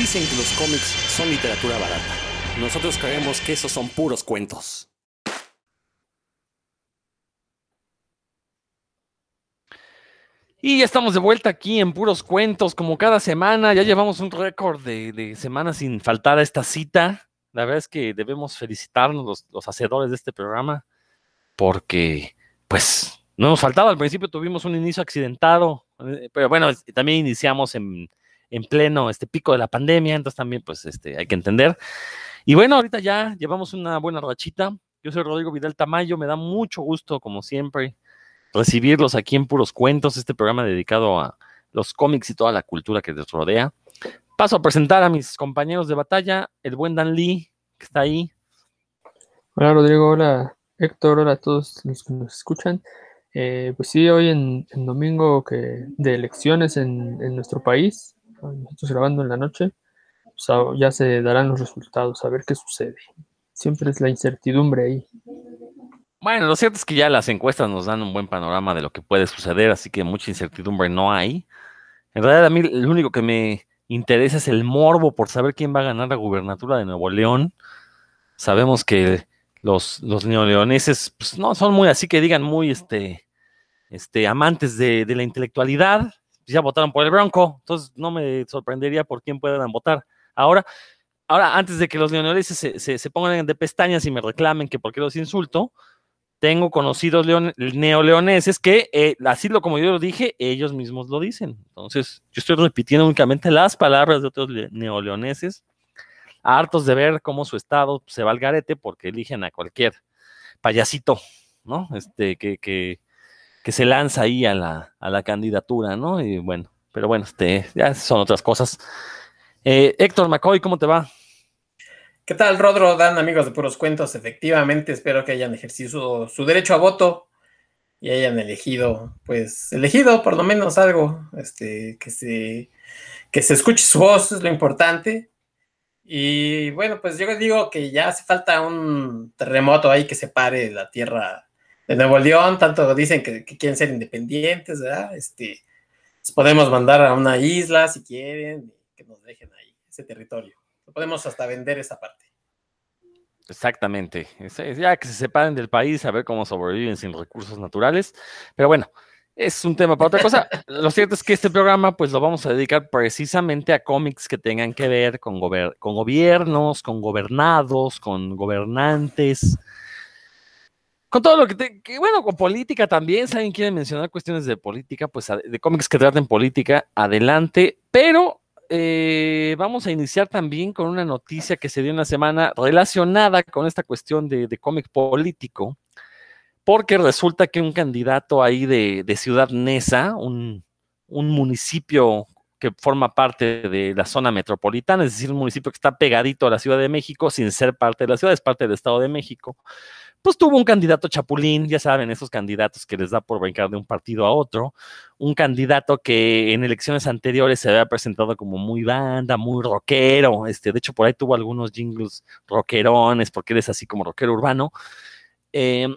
Dicen que los cómics son literatura barata. Nosotros creemos que esos son puros cuentos. Y ya estamos de vuelta aquí en Puros Cuentos, como cada semana. Ya llevamos un récord de, semanas sin faltar a esta cita. La verdad es que debemos felicitarnos los, los, hacedores de este programa, porque, pues, no hemos faltado. Al principio tuvimos un inicio accidentado, eh, pero bueno, también iniciamos en, en pleno este pico de la pandemia, entonces también, pues, este, hay que entender. Y bueno, ahorita ya llevamos una buena rachita. Yo soy Rodrigo Vidal Tamayo, me da mucho gusto, como siempre, recibirlos aquí en Puros Cuentos, este programa dedicado a los cómics y toda la cultura que les rodea. Paso a presentar a mis compañeros de batalla, el buen Dan Lee, que está ahí. Hola Rodrigo, hola Héctor, hola a todos los que nos escuchan. Eh, pues sí, hoy en, domingo que de elecciones en, nuestro país, nosotros grabando en la noche, pues ya se darán los resultados, a ver qué sucede. Siempre es la incertidumbre ahí. Bueno, lo cierto es que ya las encuestas nos dan un buen panorama de lo que puede suceder, así que mucha incertidumbre no hay. En realidad a mí lo único que me interesa es el morbo por saber quién va a ganar la gubernatura de Nuevo León. Sabemos que los, los neoleoneses pues, no son muy así que digan muy este, este, amantes de, de la intelectualidad. Ya votaron por el Bronco, entonces no me sorprendería por quién puedan votar. Ahora, ahora antes de que los neoleoneses se, se, pongan de pestañas y me reclamen que por qué los insulto, tengo conocidos leon, neoleoneses que, eh, así lo como yo lo dije, ellos mismos lo dicen. Entonces, yo estoy repitiendo únicamente las palabras de otros neoleoneses, hartos de ver cómo su estado se va al garete porque eligen a cualquier payasito, ¿no? Este, que, que, que se lanza ahí a la, a la, candidatura, ¿no? Y bueno, pero bueno, este, ya son otras cosas. Eh, Héctor McCoy, ¿cómo te va? ¿Qué tal, Rodro? Dan, amigos de Puros Cuentos. Efectivamente, espero que hayan ejercido su, derecho a voto y hayan elegido, pues, elegido por lo menos algo, este, que se, que se escuche su voz, es lo importante. Y bueno, pues yo digo que ya hace falta un terremoto ahí que separe la tierra de Nuevo León, tanto dicen que, que quieren ser independientes, ¿verdad? Este, pues podemos mandar a una isla si quieren, que nos dejen ahí ese territorio podemos hasta vender esa parte. Exactamente. Ya que se separen del país, a ver cómo sobreviven sin recursos naturales. Pero bueno, es un tema para otra cosa. lo cierto es que este programa, pues lo vamos a dedicar precisamente a cómics que tengan que ver con, gober con gobiernos, con gobernados, con gobernantes. Con todo lo que, te, que, bueno, con política también, si alguien quiere mencionar cuestiones de política, pues de cómics que traten política, adelante, pero eh, vamos a iniciar también con una noticia que se dio una semana relacionada con esta cuestión de, cómic político, porque resulta que un candidato ahí de, de Ciudad Neza, un, municipio que forma parte de la zona metropolitana, es decir, un municipio que está pegadito a la Ciudad de México sin ser parte de la ciudad, es parte del Estado de México, pues tuvo un candidato chapulín, ya saben, esos candidatos que les da por brincar de un partido a otro, un candidato que en elecciones anteriores se había presentado como muy banda, muy rockero, este, de hecho por ahí tuvo algunos jingles rockerones, porque eres así como rockero urbano. Eh,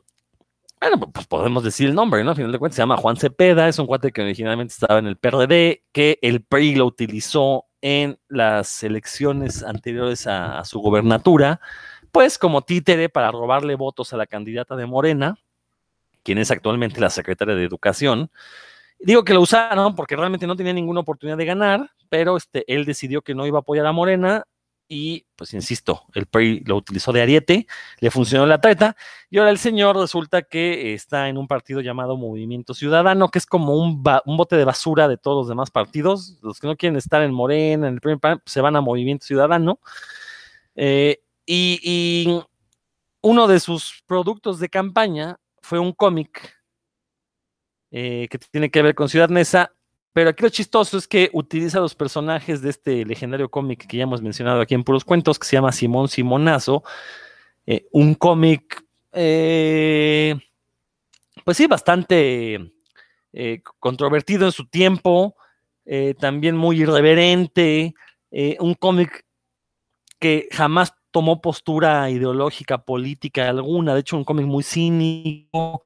bueno, pues podemos decir el nombre, ¿no? Al final de cuentas se llama Juan Cepeda, es un cuate que originalmente estaba en el PRD, que el PRI lo utilizó en las elecciones anteriores a, a su gobernatura pues como títere para robarle votos a la candidata de Morena, quien es actualmente la secretaria de Educación. Digo que lo usaron porque realmente no tenía ninguna oportunidad de ganar, pero este, él decidió que no iba a apoyar a Morena y, pues insisto, el PRI lo utilizó de ariete, le funcionó la treta y ahora el señor resulta que está en un partido llamado Movimiento Ciudadano, que es como un, bote de basura de todos los demás partidos. Los que no quieren estar en Morena, en el plan, se van a Movimiento Ciudadano. Eh, y, uno de sus productos de campaña fue un cómic eh, que tiene que ver con Ciudad Neza, pero aquí lo chistoso es que utiliza los personajes de este legendario cómic que ya hemos mencionado aquí en Puros Cuentos, que se llama Simón Simonazo, eh, un cómic, eh, pues sí, bastante controvertido en su tiempo, también muy irreverente, un cómic que jamás tomó postura ideológica, política alguna, de hecho un cómic muy cínico,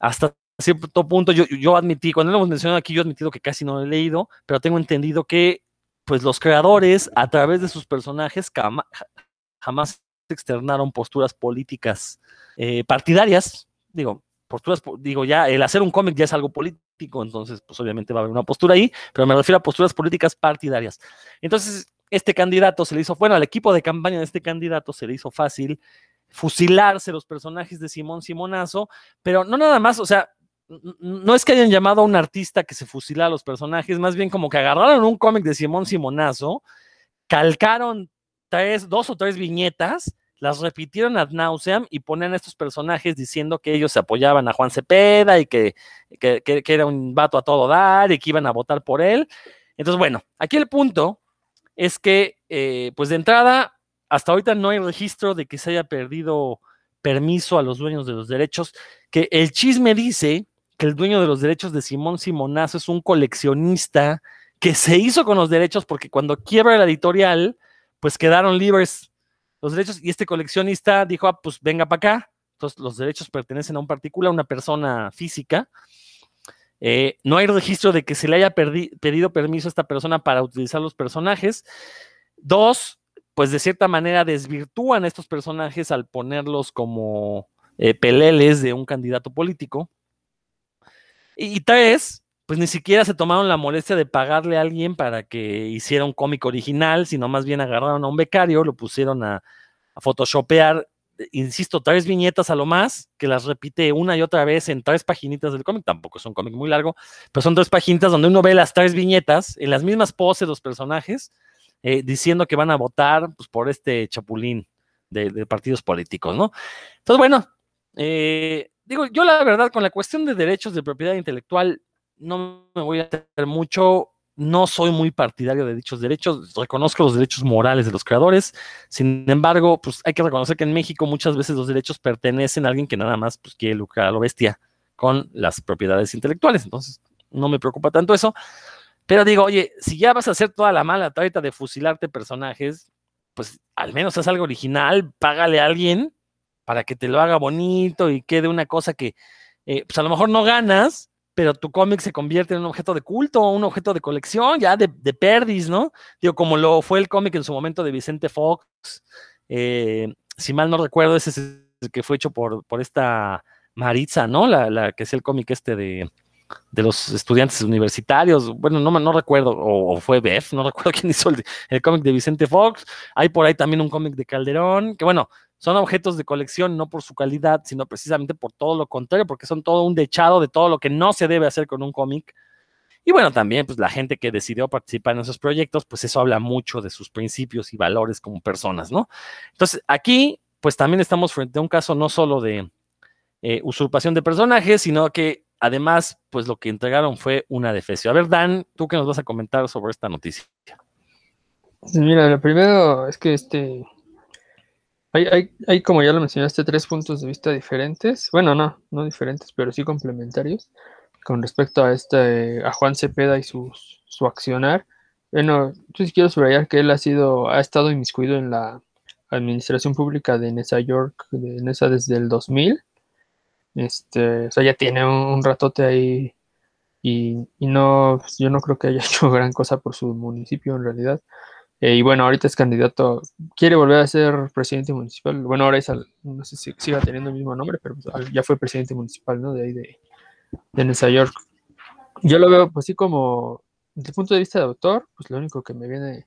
hasta cierto punto yo, admití, cuando lo hemos mencionado aquí, yo he admitido que casi no lo he leído, pero tengo entendido que pues los creadores, a través de sus personajes, jamás externaron posturas políticas eh, partidarias. Digo, posturas, digo, ya el hacer un cómic ya es algo político, entonces, pues obviamente va a haber una postura ahí, pero me refiero a posturas políticas partidarias. Entonces, este candidato se le hizo, bueno, al equipo de campaña de este candidato se le hizo fácil fusilarse los personajes de Simón Simonazo, pero no nada más, o sea, no es que hayan llamado a un artista que se fusila a los personajes, más bien como que agarraron un cómic de Simón Simonazo, calcaron tres, dos o tres viñetas, las repitieron ad nauseam y ponen a estos personajes diciendo que ellos se apoyaban a Juan Cepeda y que, que, era un vato a todo dar y que iban a votar por él. Entonces, bueno, aquí el punto es que, eh, pues de entrada, hasta ahorita no hay registro de que se haya perdido permiso a los dueños de los derechos, que el chisme dice que el dueño de los derechos de Simón Simonazo es un coleccionista que se hizo con los derechos porque cuando quiebra la editorial, pues quedaron libres los derechos y este coleccionista dijo, ah, pues venga para acá. Entonces los derechos pertenecen a un particular, a una persona física. Eh, no hay registro de que se le haya pedido permiso a esta persona para utilizar los personajes. Dos, pues de cierta manera desvirtúan a estos personajes al ponerlos como eh, peleles de un candidato político. Y tres, pues ni siquiera se tomaron la molestia de pagarle a alguien para que hiciera un cómic original, sino más bien agarraron a un becario, lo pusieron a, a photoshopear, insisto, tres viñetas a lo más, que las repite una y otra vez en tres paginitas del cómic, tampoco es un cómic muy largo, pero son tres paginitas donde uno ve las tres viñetas en las mismas poses los personajes, eh, diciendo que van a votar pues, por este chapulín de, partidos políticos, ¿no? Entonces, bueno, eh, digo, yo la verdad, con la cuestión de derechos de propiedad intelectual, no me voy a hacer mucho. No soy muy partidario de dichos derechos, reconozco los derechos morales de los creadores, sin embargo, pues hay que reconocer que en México muchas veces los derechos pertenecen a alguien que nada más pues, quiere lucrar a lo bestia con las propiedades intelectuales, entonces no me preocupa tanto eso, pero digo, oye, si ya vas a hacer toda la mala trata de fusilarte personajes, pues al menos haz algo original, págale a alguien para que te lo haga bonito y quede una cosa que, eh, pues a lo mejor no ganas, pero tu cómic se convierte en un objeto de culto, un objeto de colección, ya de, de perdis, ¿no? Digo, como lo fue el cómic en su momento de Vicente Fox, eh, si mal no recuerdo, ese es el que fue hecho por, por esta Maritza, ¿no? La, la que es el cómic este de, de los estudiantes universitarios, bueno, no, no recuerdo, o, fue BF, no recuerdo quién hizo el cómic de Vicente Fox, hay por ahí también un cómic de Calderón, que bueno, son objetos de colección no por su calidad, sino precisamente por todo lo contrario, porque son todo un dechado de todo lo que no se debe hacer con un cómic. Y bueno, también pues la gente que decidió participar en esos proyectos, pues eso habla mucho de sus principios y valores como personas, ¿no? Entonces, aquí pues también estamos frente a un caso no solo de eh, usurpación de personajes, sino que además pues lo que entregaron fue una defecio. A ver, Dan, ¿tú qué nos vas a comentar sobre esta noticia? mira, lo primero es que este hay, como ya lo mencionaste, tres puntos de vista diferentes. Bueno, no, no diferentes, pero sí complementarios con respecto a este, a Juan Cepeda y su, su accionar. Bueno, yo sí quiero subrayar que él ha sido, ha estado inmiscuido en la administración pública de Nesa York, de Nesa desde el 2000. Este, o sea, ya tiene un, ratote ahí y, y, no, yo no creo que haya hecho gran cosa por su municipio en realidad. Eh, y bueno, ahorita es candidato, quiere volver a ser presidente municipal. Bueno, ahora es, no sé si siga teniendo el mismo nombre, pero pues, ya fue presidente municipal, ¿no? De ahí de, Nueva York. Yo lo veo, pues sí, como, desde el punto de vista de autor, pues lo único que me viene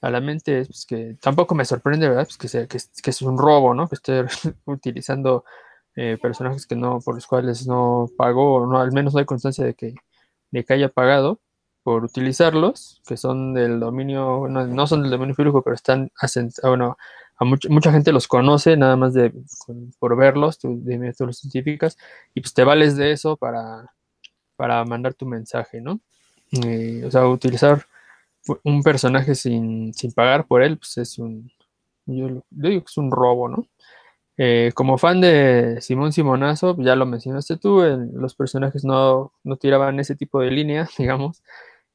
a la mente es pues, que tampoco me sorprende, ¿verdad? Pues que, sea, que, que es un robo, ¿no? Que esté utilizando eh, personajes que no, por los cuales no pagó, o no, al menos no hay constancia de que, de que haya pagado por utilizarlos, que son del dominio, no, son del dominio público, pero están, ah, bueno, a mucha gente los conoce nada más de por verlos, de métodos científicas, y pues te vales de eso para, para mandar tu mensaje, ¿no? Eh, o sea, utilizar un personaje sin, pagar por él, pues es un, yo, digo que es un robo, ¿no? Eh, como fan de Simón Simonazo, ya lo mencionaste tú, los personajes no, no, tiraban ese tipo de línea, digamos,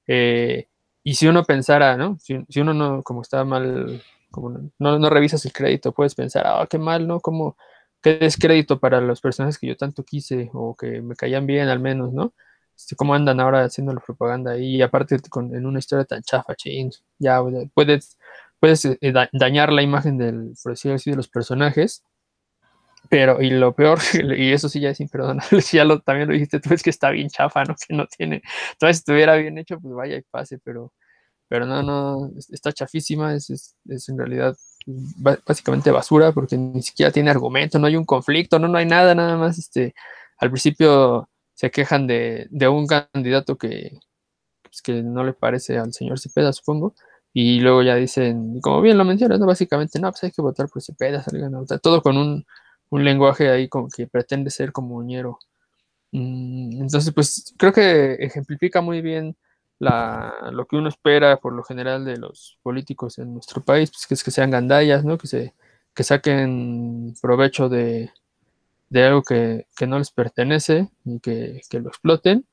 eh, y si uno pensara, ¿no? Si, uno no, como está mal, como no, no, revisas el crédito, puedes pensar, ah, qué mal, ¿no? Como, qué descrédito para los personajes que yo tanto quise o que me caían bien al menos, ¿no? este, cómo andan ahora haciendo la propaganda y aparte con, en una historia tan chafa, ching, ya puedes, puedes eh, dañar la imagen del, por decirlo así, de los personajes, pero y lo peor, y eso sí ya es imperdonable, si ya lo, también lo dijiste tú, es que está bien chafa, ¿no? Que no tiene, entonces si estuviera bien hecho, pues vaya y pase, pero, pero no, no, está chafísima, es, es, es en realidad básicamente basura porque ni siquiera tiene argumento, no hay un conflicto, no, no hay nada, nada más, este, al principio se quejan de, un candidato que, pues, que no le parece al señor Cepeda, supongo, y luego ya dicen, como bien lo mencionas, ¿no? básicamente, no, pues hay que votar por Cepeda, salgan a votar, todo con un, lenguaje ahí como que pretende ser como ñero. Mm, entonces, pues creo que ejemplifica muy bien lo que uno espera por lo general de los políticos en nuestro país, pues que es que sean gandallas, ¿no? Que se que saquen provecho de, de algo que, no les pertenece y que, lo exploten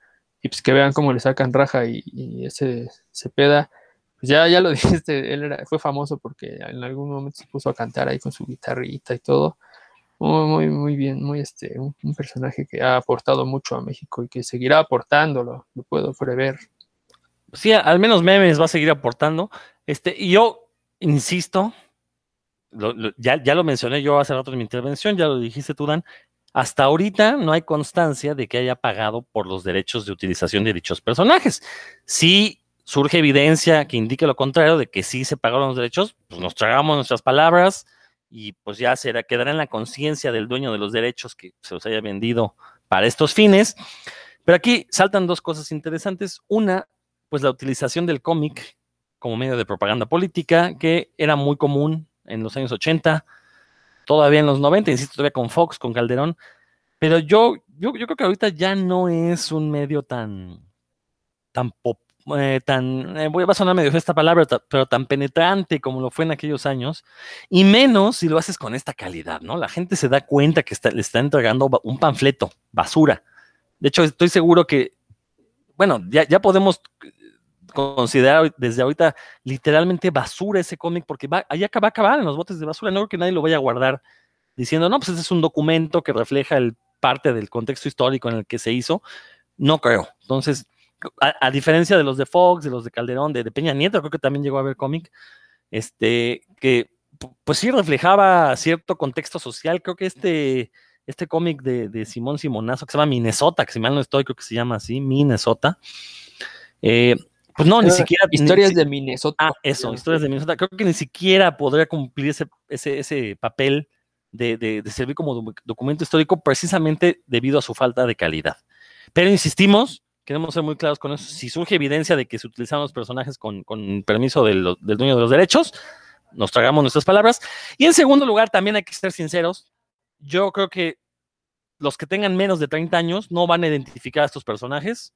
y pues que vean cómo le sacan raja y, ese Cepeda, pues ya, ya lo dijiste, él era, fue famoso porque en algún momento se puso a cantar ahí con su guitarrita y todo. Muy, muy, muy bien, muy este, un, personaje que ha aportado mucho a México y que seguirá aportándolo, lo puedo prever. Sí, al menos memes va a seguir aportando. Este, y yo insisto, ya, ya, lo mencioné yo hace rato en mi intervención, ya lo dijiste tú, Dan, hasta ahorita no hay constancia de que haya pagado por los derechos de utilización de dichos personajes. Si surge evidencia que indique lo contrario, de que sí se pagaron los derechos, pues nos tragamos nuestras palabras y pues ya será, quedará en la conciencia del dueño de los derechos que se los haya vendido para estos fines. Pero aquí saltan dos cosas interesantes. Una, pues la utilización del cómic como medio de propaganda política, que era muy común en los años 80, todavía en los 90, insisto, todavía con Fox, con Calderón, pero yo, yo, yo creo que ahorita ya no es un medio tan, tan eh, tan, eh, voy a sonar medio esta palabra, pero tan penetrante como lo fue en aquellos años, y menos si lo haces con esta calidad, ¿no? La gente se da cuenta que le está entregando un panfleto, basura. De hecho, estoy seguro que, bueno, ya, ya podemos considerar desde ahorita literalmente basura ese cómic, porque va, ahí va a acabar en los botes de basura. No creo que nadie lo vaya a guardar diciendo, no, pues ese es un documento que refleja el parte del contexto histórico en el que se hizo. No creo. Entonces, a, diferencia de los de Fox, de los de Calderón, de, Peña Nieto, creo que también llegó a ver cómic, este, que pues sí reflejaba cierto contexto social. Creo que este, este cómic de, de Simón Simonazo, que se llama Minnesota, que si mal no estoy, creo que se llama así, Minnesota, eh, pues no, ni siquiera. Historias de Minnesota. Ah, eso, historias de Minnesota. Creo que ni siquiera podría cumplir ese, ese, papel de, servir como documento histórico precisamente debido a su falta de calidad. Pero insistimos, queremos ser muy claros con eso. Si surge evidencia de que se utilizaron los personajes con, permiso del, dueño de los derechos, nos tragamos nuestras palabras. Y en segundo lugar, también hay que ser sinceros. Yo creo que los que tengan menos de 30 años no van a identificar a estos personajes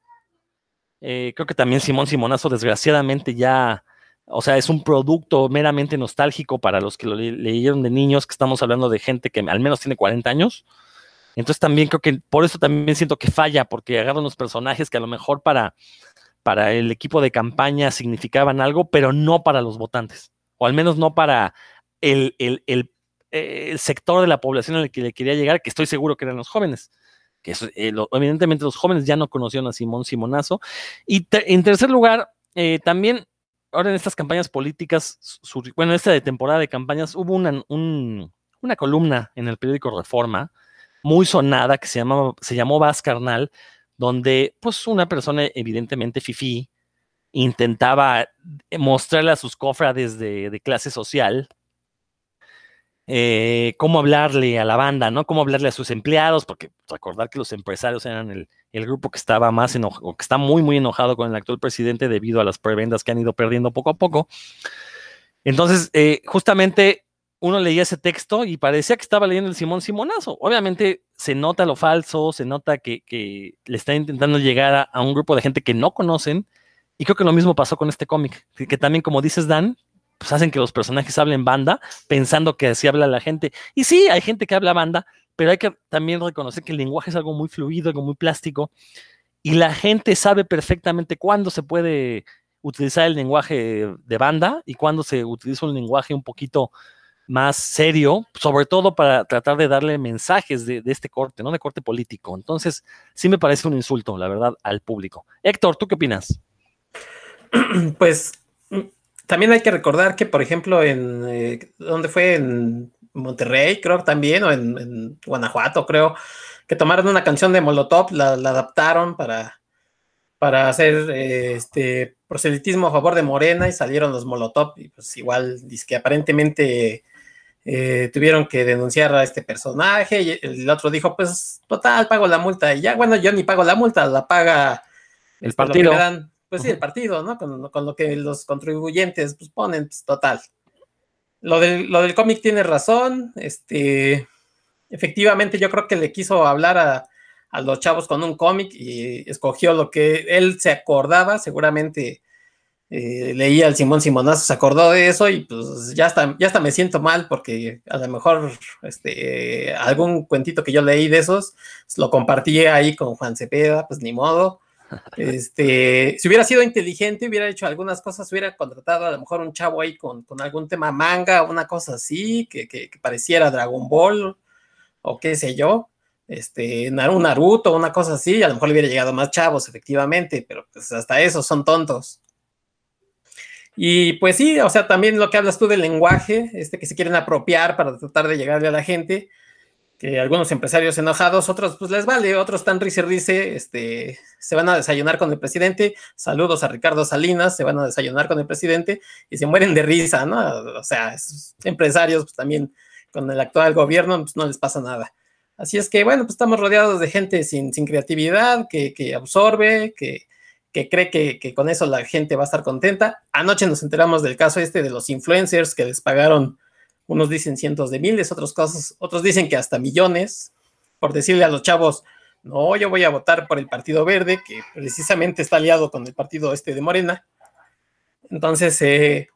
eh, creo que también Simón Simonazo, desgraciadamente, ya, o sea, es un producto meramente nostálgico para los que lo leyeron de niños, que estamos hablando de gente que al menos tiene 40 años. Entonces también creo que por eso también siento que falla, porque agarran los personajes que a lo mejor para, para el equipo de campaña significaban algo, pero no para los votantes, o al menos no para el, el, el, el sector de la población al que le quería llegar, que estoy seguro que eran los jóvenes que eh, evidentemente los jóvenes ya no conocieron a Simón Simonazo. Y en tercer lugar, eh, también ahora en estas campañas políticas, bueno, esta de temporada de campañas, hubo una, una columna en el periódico Reforma, muy sonada, que se, llamaba, se llamó Vaz Carnal, donde pues una persona evidentemente fifí intentaba mostrarle a sus cofrades de, clase social eh, cómo hablarle a la banda, ¿no? Cómo hablarle a sus empleados, porque recordar que los empresarios eran el, grupo que estaba más enojado, que está muy, muy enojado con el actual presidente debido a las prebendas que han ido perdiendo poco a poco. Entonces, eh, justamente uno leía ese texto y parecía que estaba leyendo el Simón Simonazo. Obviamente se nota lo falso, se nota que, le está intentando llegar a, un grupo de gente que no conocen. Y creo que lo mismo pasó con este cómic, que también, como dices, Dan, pues hacen que los personajes hablen banda, pensando que así habla la gente. Y sí, hay gente que habla banda, pero hay que también reconocer que el lenguaje es algo muy fluido, algo muy plástico, y la gente sabe perfectamente cuándo se puede utilizar el lenguaje de banda y cuándo se utiliza un lenguaje un poquito más serio, sobre todo para tratar de darle mensajes de, este corte, ¿no? De corte político. Entonces, sí me parece un insulto, la verdad, al público. Héctor, ¿tú qué opinas? Pues también hay que recordar que, por ejemplo, en eh, ¿dónde fue? En Monterrey, creo también, o en, Guanajuato, creo, que tomaron una canción de Molotov, la, la adaptaron para, para hacer eh, este proselitismo a favor de Morena y salieron los Molotov, y pues igual dice que aparentemente eh, tuvieron que denunciar a este personaje, y el otro dijo, pues total, pago la multa, y ya, bueno, yo ni pago la multa, la paga el partido. Dan, pues sí, el partido, ¿no? Con, con, lo que los contribuyentes pues, ponen, pues, total. Lo del, lo del cómic tiene razón, este, efectivamente yo creo que le quiso hablar a, a los chavos con un cómic y escogió lo que él se acordaba, seguramente eh, leía al Simón Simonazo, se acordó de eso y pues ya hasta, ya hasta me siento mal porque a lo mejor este, algún cuentito que yo leí de esos lo compartí ahí con Juan Cepeda, pues ni modo. Este, si hubiera sido inteligente, hubiera hecho algunas cosas, hubiera contratado a lo mejor un chavo ahí con, algún tema manga, una cosa así, que, que, pareciera Dragon Ball o qué sé yo, este, un Naruto, una cosa así, a lo mejor le hubiera llegado más chavos, efectivamente, pero pues hasta eso son tontos. Y pues sí, o sea, también lo que hablas tú del lenguaje, este que se quieren apropiar para tratar de llegarle a la gente, que algunos empresarios enojados, otros pues les vale, otros están y rice, este, se van a desayunar con el presidente, saludos a Ricardo Salinas, se van a desayunar con el presidente y se mueren de risa, ¿no? O sea, empresarios pues también con el actual gobierno pues no les pasa nada. Así es que bueno, pues estamos rodeados de gente sin, sin creatividad, que, que absorbe, que, que cree que, que, con eso la gente va a estar contenta. Anoche nos enteramos del caso este de los influencers que les pagaron unos dicen cientos de miles, otros cosas, otros dicen que hasta millones, por decirle a los chavos, no, yo voy a votar por el Partido Verde, que precisamente está aliado con el partido este de Morena. Entonces, eh,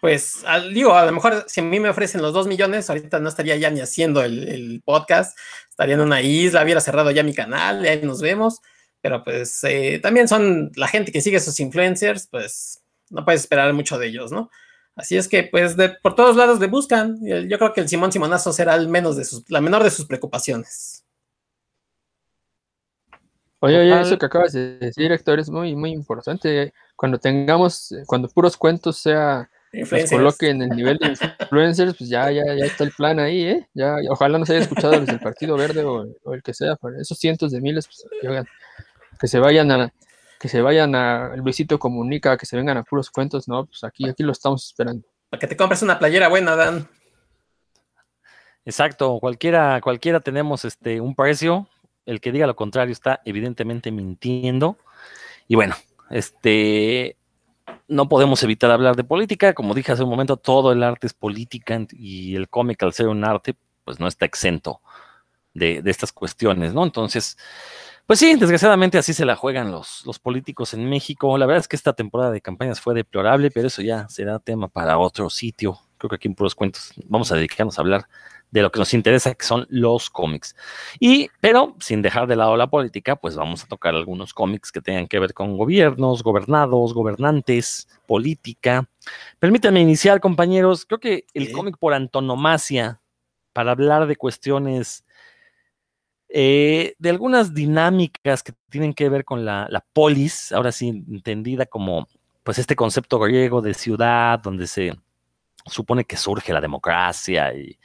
pues digo, a lo mejor si a mí me ofrecen los dos millones, ahorita no estaría ya ni haciendo el, el podcast, estaría en una isla, hubiera cerrado ya mi canal, y ahí nos vemos, pero pues eh, también son la gente que sigue esos influencers, pues no puedes esperar mucho de ellos, ¿no? Así es que, pues, de, por todos lados le buscan. Yo creo que el Simón Simonazo será el menos de sus, la menor de sus preocupaciones. Oye, oye, eso que acabas de decir, Héctor, es muy, muy importante. Cuando tengamos, cuando puros cuentos sea, nos coloquen en el nivel de influencers, pues ya, ya, ya está el plan ahí, ¿eh? Ya, ojalá no se haya escuchado desde el Partido Verde o, o el que sea, esos cientos de miles, pues, que, que se vayan a, que se vayan a Luisito Comunica, que se vengan a puros cuentos, no, pues aquí, aquí lo estamos esperando. Para que te compres una playera buena, Dan. Exacto, cualquiera, cualquiera tenemos este un precio. El que diga lo contrario está evidentemente mintiendo. Y bueno, este no podemos evitar hablar de política. Como dije hace un momento, todo el arte es política y el cómic, al ser un arte, pues no está exento de, de estas cuestiones, ¿no? Entonces, pues sí, desgraciadamente así se la juegan los, los políticos en México. La verdad es que esta temporada de campañas fue deplorable, pero eso ya será tema para otro sitio. Creo que aquí en puros cuentos vamos a dedicarnos a hablar de lo que nos interesa, que son los cómics. Y, pero sin dejar de lado la política, pues vamos a tocar algunos cómics que tengan que ver con gobiernos, gobernados, gobernantes, política. Permítanme iniciar, compañeros. Creo que el cómic por antonomasia, para hablar de cuestiones eh, de algunas dinámicas que tienen que ver con la, polis, ahora sí entendida como pues este concepto griego de ciudad donde se supone que surge la democracia y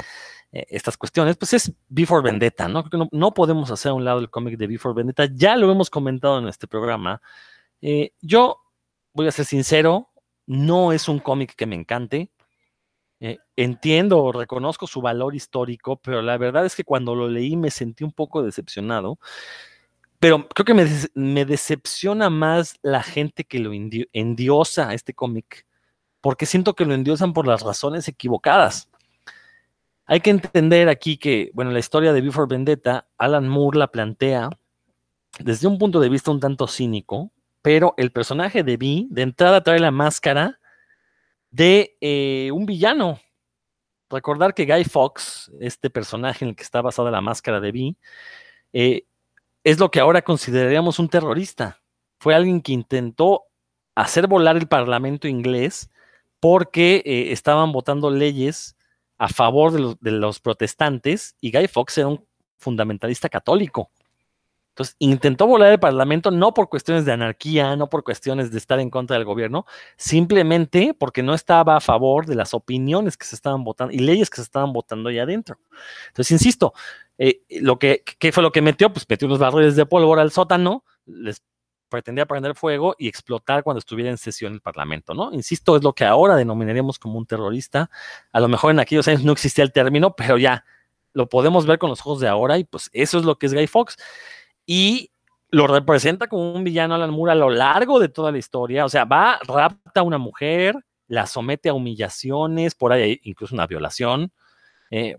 eh, estas cuestiones, pues es Before Vendetta, ¿no? No, no podemos hacer a un lado el cómic de Before Vendetta, ya lo hemos comentado en este programa. Eh, yo voy a ser sincero, no es un cómic que me encante, eh, entiendo, reconozco su valor histórico, pero la verdad es que cuando lo leí me sentí un poco decepcionado. Pero creo que me, decepciona más la gente que lo endiosa a este cómic, porque siento que lo endiosan por las razones equivocadas. Hay que entender aquí que, bueno, la historia de Before Vendetta, Alan Moore la plantea desde un punto de vista un tanto cínico, pero el personaje de Vi de entrada trae la máscara de eh, un villano. Recordar que Guy Fox, este personaje en el que está basada la máscara de Vi, eh, es lo que ahora consideraríamos un terrorista. Fue alguien que intentó hacer volar el parlamento inglés porque eh, estaban votando leyes a favor de los, de los protestantes y Guy Fawkes era un fundamentalista católico. Intentó volar el Parlamento no por cuestiones de anarquía, no por cuestiones de estar en contra del gobierno, simplemente porque no estaba a favor de las opiniones que se estaban votando y leyes que se estaban votando allá adentro. Entonces, insisto, eh, lo que, ¿qué fue lo que metió? Pues metió unos barriles de pólvora al sótano, les pretendía prender fuego y explotar cuando estuviera en sesión el Parlamento, ¿no? Insisto, es lo que ahora denominaríamos como un terrorista. A lo mejor en aquellos años no existía el término, pero ya lo podemos ver con los ojos de ahora y pues eso es lo que es Guy Fox y lo representa como un villano Alan Moore a lo largo de toda la historia. O sea, va, rapta a una mujer, la somete a humillaciones, por ahí incluso una violación. Eh,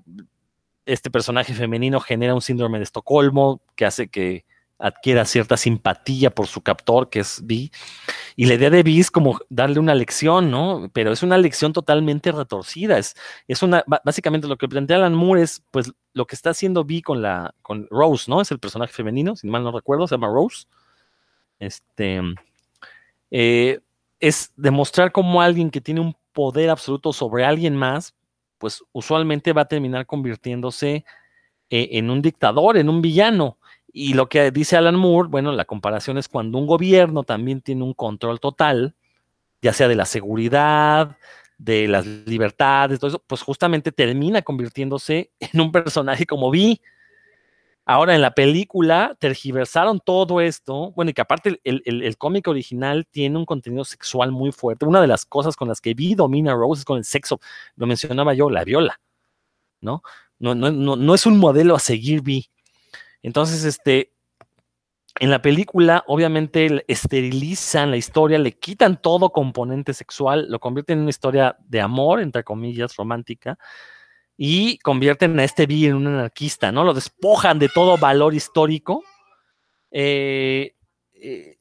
este personaje femenino genera un síndrome de Estocolmo que hace que adquiera cierta simpatía por su captor, que es Vi. Y la idea de Vi es como darle una lección, ¿no? Pero es una lección totalmente retorcida. Es, es una, básicamente lo que plantea Alan Moore es, pues, lo que está haciendo Vi con la, con Rose, ¿no? Es el personaje femenino, si mal no recuerdo, se llama Rose. Este, eh, es demostrar cómo alguien que tiene un poder absoluto sobre alguien más, pues usualmente va a terminar convirtiéndose eh, en un dictador, en un villano. Y lo que dice Alan Moore, bueno, la comparación es cuando un gobierno también tiene un control total, ya sea de la seguridad, de las libertades, todo eso, pues justamente termina convirtiéndose en un personaje como Vi. Ahora en la película tergiversaron todo esto, bueno, y que aparte el, el, cómic original tiene un contenido sexual muy fuerte. Una de las cosas con las que Vi domina Rose es con el sexo, lo mencionaba yo, la viola, ¿no? No, no, no, no es un modelo a seguir Vi. Entonces, este, en la película, obviamente, esterilizan la historia, le quitan todo componente sexual, lo convierten en una historia de amor, entre comillas, romántica, y convierten a este B en un anarquista, ¿no? Lo despojan de todo valor histórico. Eh, eh,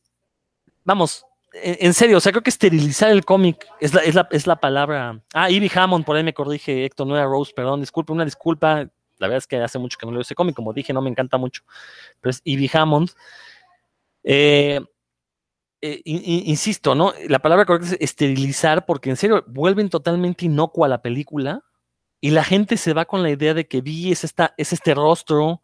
vamos, en, serio, o sea, creo que esterilizar el cómic es la, es, la, es la palabra. Ah, Ivy Hammond, por ahí me corrige, Héctor, no era Rose, perdón, disculpe, una disculpa, la verdad es que hace mucho que no leo ese cómic, como dije, no me encanta mucho. Pero es Ivy Hammond. Eh, eh, insisto, ¿no? La palabra correcta es esterilizar, porque en serio vuelven totalmente inocua la película y la gente se va con la idea de que Vi es, esta, es este rostro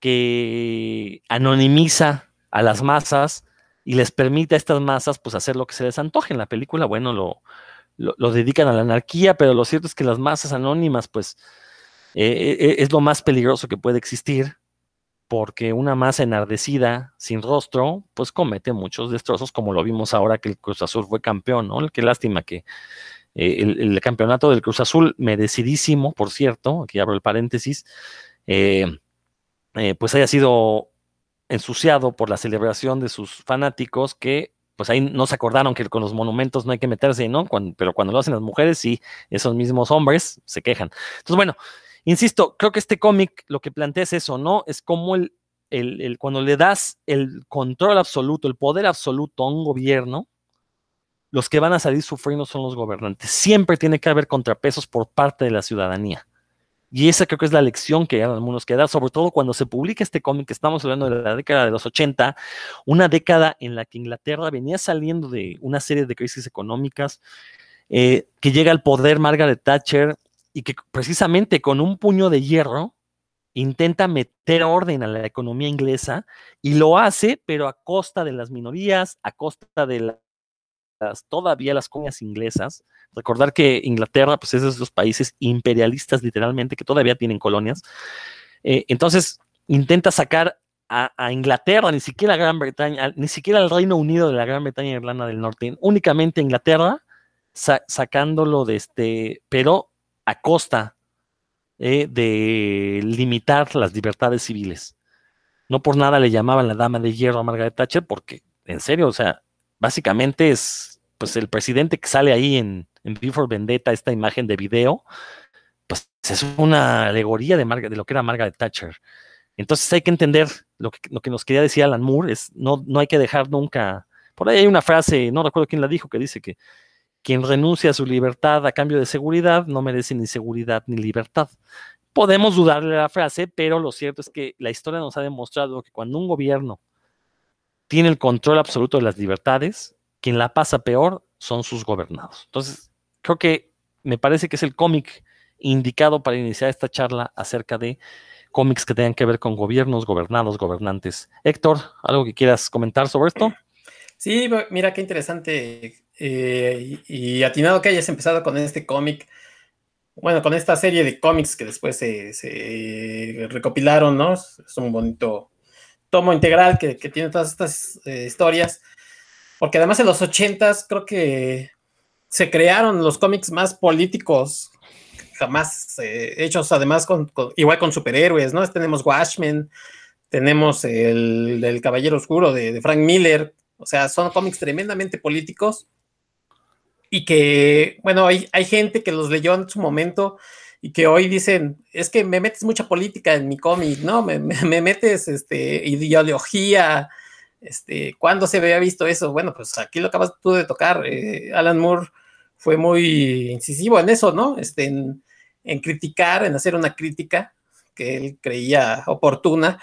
que anonimiza a las masas y les permite a estas masas pues hacer lo que se les antoje. En la película, bueno, lo, lo dedican a la anarquía, pero lo cierto es que las masas anónimas pues eh, eh, es lo más peligroso que puede existir, porque una masa enardecida, sin rostro, pues comete muchos destrozos, como lo vimos ahora que el Cruz Azul fue campeón, ¿no? Qué lástima que eh, el, campeonato del Cruz Azul, merecidísimo, por cierto, aquí abro el paréntesis, pues haya sido ensuciado por la celebración de sus fanáticos que pues ahí no se acordaron que con los monumentos no hay que meterse, ¿no? pero cuando lo hacen las mujeres, sí, esos mismos hombres se quejan. Entonces, bueno, Insisto, creo que este cómic lo que plantea es eso, ¿no? Es como el, el, cuando le das el control absoluto, el poder absoluto a un gobierno, los que van a salir sufriendo son los gobernantes. Siempre tiene que haber contrapesos por parte de la ciudadanía. Y esa creo que es la lección que algunos que dar, sobre todo cuando se publica este cómic, estamos hablando de la década de los 80, una década en la que Inglaterra venía saliendo de una serie de crisis económicas, eh, que llega al poder Margaret Thatcher, y que precisamente con un puño de hierro intenta meter orden a la economía inglesa y lo hace, pero a costa de las minorías, a costa de las todavía las colonias inglesas. Recordar que Inglaterra, pues es de esos países imperialistas literalmente que todavía tienen colonias. Eh, entonces intenta sacar a, Inglaterra, ni siquiera a Gran Bretaña, ni siquiera al Reino Unido de la Gran Bretaña y Irlanda del Norte, únicamente Inglaterra, sacándolo de este, pero a costa eh, de limitar las libertades civiles. No por nada le llamaban la dama de hierro a Margaret Thatcher, porque, en serio, o sea, básicamente es pues el presidente que sale ahí en, Before Vendetta, esta imagen de video, pues es una alegoría de, de lo que era Margaret Thatcher. Entonces hay que entender lo que, lo que nos quería decir Alan Moore, es no, no hay que dejar nunca. Por ahí hay una frase, no recuerdo quién la dijo, que dice que quien renuncia a su libertad a cambio de seguridad no merece ni seguridad ni libertad. Podemos dudarle la frase, pero lo cierto es que la historia nos ha demostrado que cuando un gobierno tiene el control absoluto de las libertades, quien la pasa peor son sus gobernados. Entonces, creo que me parece que es el cómic indicado para iniciar esta charla acerca de cómics que tengan que ver con gobiernos, gobernados, gobernantes. Héctor, ¿algo que quieras comentar sobre esto? Sí, mira qué interesante eh, y, atinado que hayas empezado con este cómic, bueno, con esta serie de cómics que después se, recopilaron, ¿no? Es un bonito tomo integral que, tiene todas estas eh, historias, porque además en los ochentas creo que se crearon los cómics más políticos jamás eh, hechos, además con, igual con superhéroes, ¿no? Tenemos Watchmen, tenemos el, Caballero Oscuro de Frank Miller, o sea, son cómics tremendamente políticos y que, bueno, hay, hay gente que los leyó en su momento y que hoy dicen, es que me metes mucha política en mi cómic, ¿no? Me, me, metes este, ideología, este, ¿cuándo se había visto eso? Bueno, pues aquí lo acabas tú de tocar. Eh, Alan Moore fue muy incisivo en eso, ¿no? Este, en, en, criticar, en hacer una crítica que él creía oportuna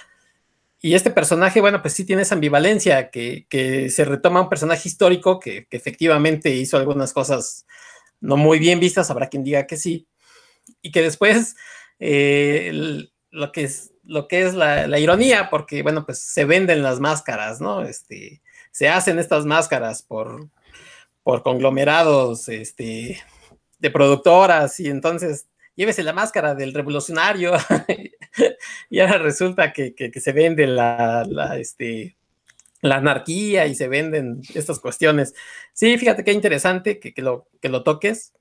y este personaje, bueno, pues sí tiene esa ambivalencia, que, se retoma un personaje histórico que, efectivamente hizo algunas cosas no muy bien vistas, habrá quien diga que sí, y que después eh, lo que es, lo que es la, ironía, porque, bueno, pues se venden las máscaras, ¿no? Este, se hacen estas máscaras por, por conglomerados este, de productoras y entonces llévese la máscara del revolucionario y ahora resulta que, se vende la, este, la anarquía y se venden estas cuestiones. Sí, fíjate qué interesante que, lo, que lo toques,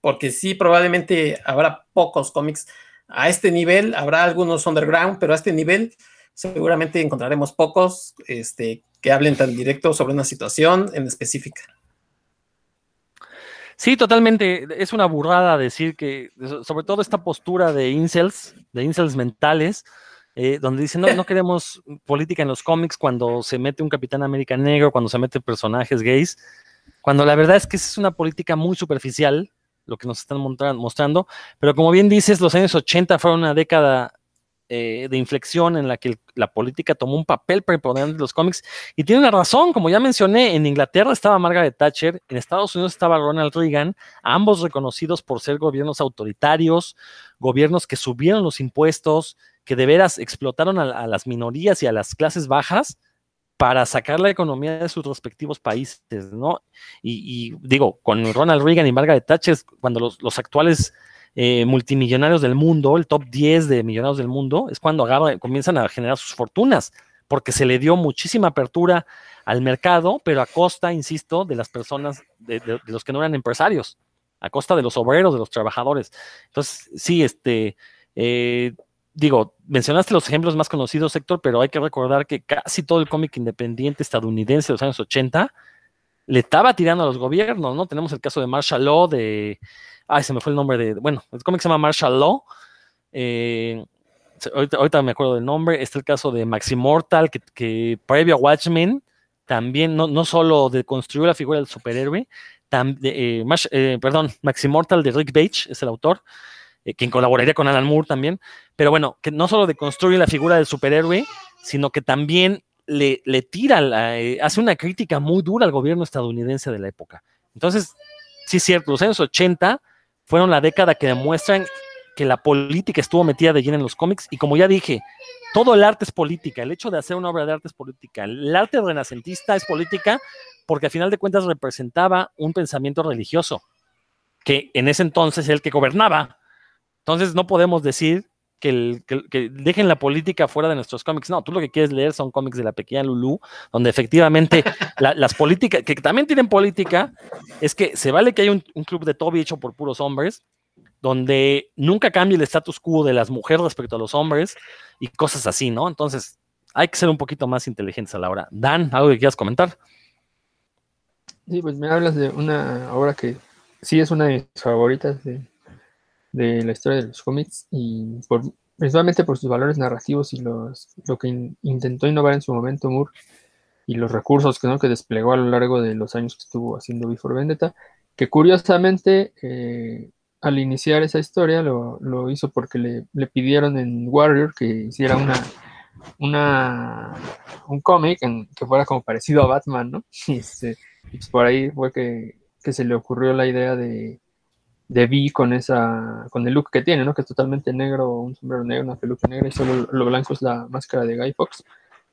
porque sí, probablemente habrá pocos cómics a este nivel, habrá algunos underground, pero a este nivel seguramente encontraremos pocos este, que hablen tan directo sobre una situación en específica. Sí, totalmente. Es una burrada decir que, sobre todo esta postura de incels, de incels mentales, eh, donde dicen, no, no queremos política en los cómics cuando se mete un Capitán América negro, cuando se meten personajes gays, cuando la verdad es que es una política muy superficial, lo que nos están mostrando, pero como bien dices, los años 80 fueron una década eh, de inflexión en la que la política tomó un papel preponderante en los cómics y tiene una razón, como ya mencioné, en Inglaterra estaba Margaret Thatcher, en Estados Unidos estaba Ronald Reagan, ambos reconocidos por ser gobiernos autoritarios, gobiernos que subieron los impuestos, que de veras explotaron a, las minorías y a las clases bajas para sacar la economía de sus respectivos países, ¿no? Y, digo, con Ronald Reagan y Margaret Thatcher, cuando los, los actuales eh, multimillonarios del mundo, el top 10 de millonarios del mundo, es cuando comienzan a generar sus fortunas, porque se le dio muchísima apertura al mercado, pero a costa, insisto, de las personas, de, los que no eran empresarios, a costa de los obreros, de los trabajadores. Entonces, sí, este, eh, digo, mencionaste los ejemplos más conocidos, Héctor, pero hay que recordar que casi todo el cómic independiente estadounidense de los años 80 le estaba tirando a los gobiernos, ¿no? Tenemos el caso de Marshall Law, de Ay, se me fue el nombre de. Bueno, el cómic se llama Marshall Law. Eh, ahorita, me acuerdo del nombre. Está el caso de Maximortal, que, que previo a Watchmen, también no, no solo deconstruyó la figura del superhéroe, eh, eh, perdón, Maximortal de Rick Page es el autor, quien colaboraría con Alan Moore también. Pero bueno, que no solo deconstruye la figura del superhéroe, sino que también le, le tira, hace una crítica muy dura al gobierno estadounidense de la época. Entonces, sí es cierto, los años 80 fueron la década que demuestran que la política estuvo metida de lleno en los cómics. Y como ya dije, todo el arte es política, el hecho de hacer una obra de arte es política, el arte renacentista es política porque al final de cuentas representaba un pensamiento religioso que en ese entonces es el que gobernaba. Entonces no podemos decir que, dejen la política fuera de nuestros cómics. No, tú lo que quieres leer son cómics de la pequeña Lulu, donde efectivamente las políticas, que también tienen política, es que se vale que hay un, club de Toby hecho por puros hombres, donde nunca cambie el status quo de las mujeres respecto a los hombres y cosas así, ¿no? Entonces, hay que ser un poquito más inteligentes a la hora. Dan, ¿algo que quieras comentar? Sí, pues me hablas de una obra que sí es una de mis favoritas de, de la historia de los cómics y por, principalmente por sus valores narrativos y los, lo que intentó innovar en su momento Moore y los recursos que, ¿no? que desplegó a lo largo de los años que estuvo haciendo Before Vendetta, que curiosamente eh, al iniciar esa historia lo, lo hizo porque le, le, pidieron en Warrior que hiciera una, una un cómic que fuera como parecido a Batman, ¿no? Y, este, pues por ahí fue que, que se le ocurrió la idea de de Vi con esa, con el look que tiene, ¿no? Que es totalmente negro, un sombrero negro, una peluca negra y solo lo blanco es la máscara de Guy Fox.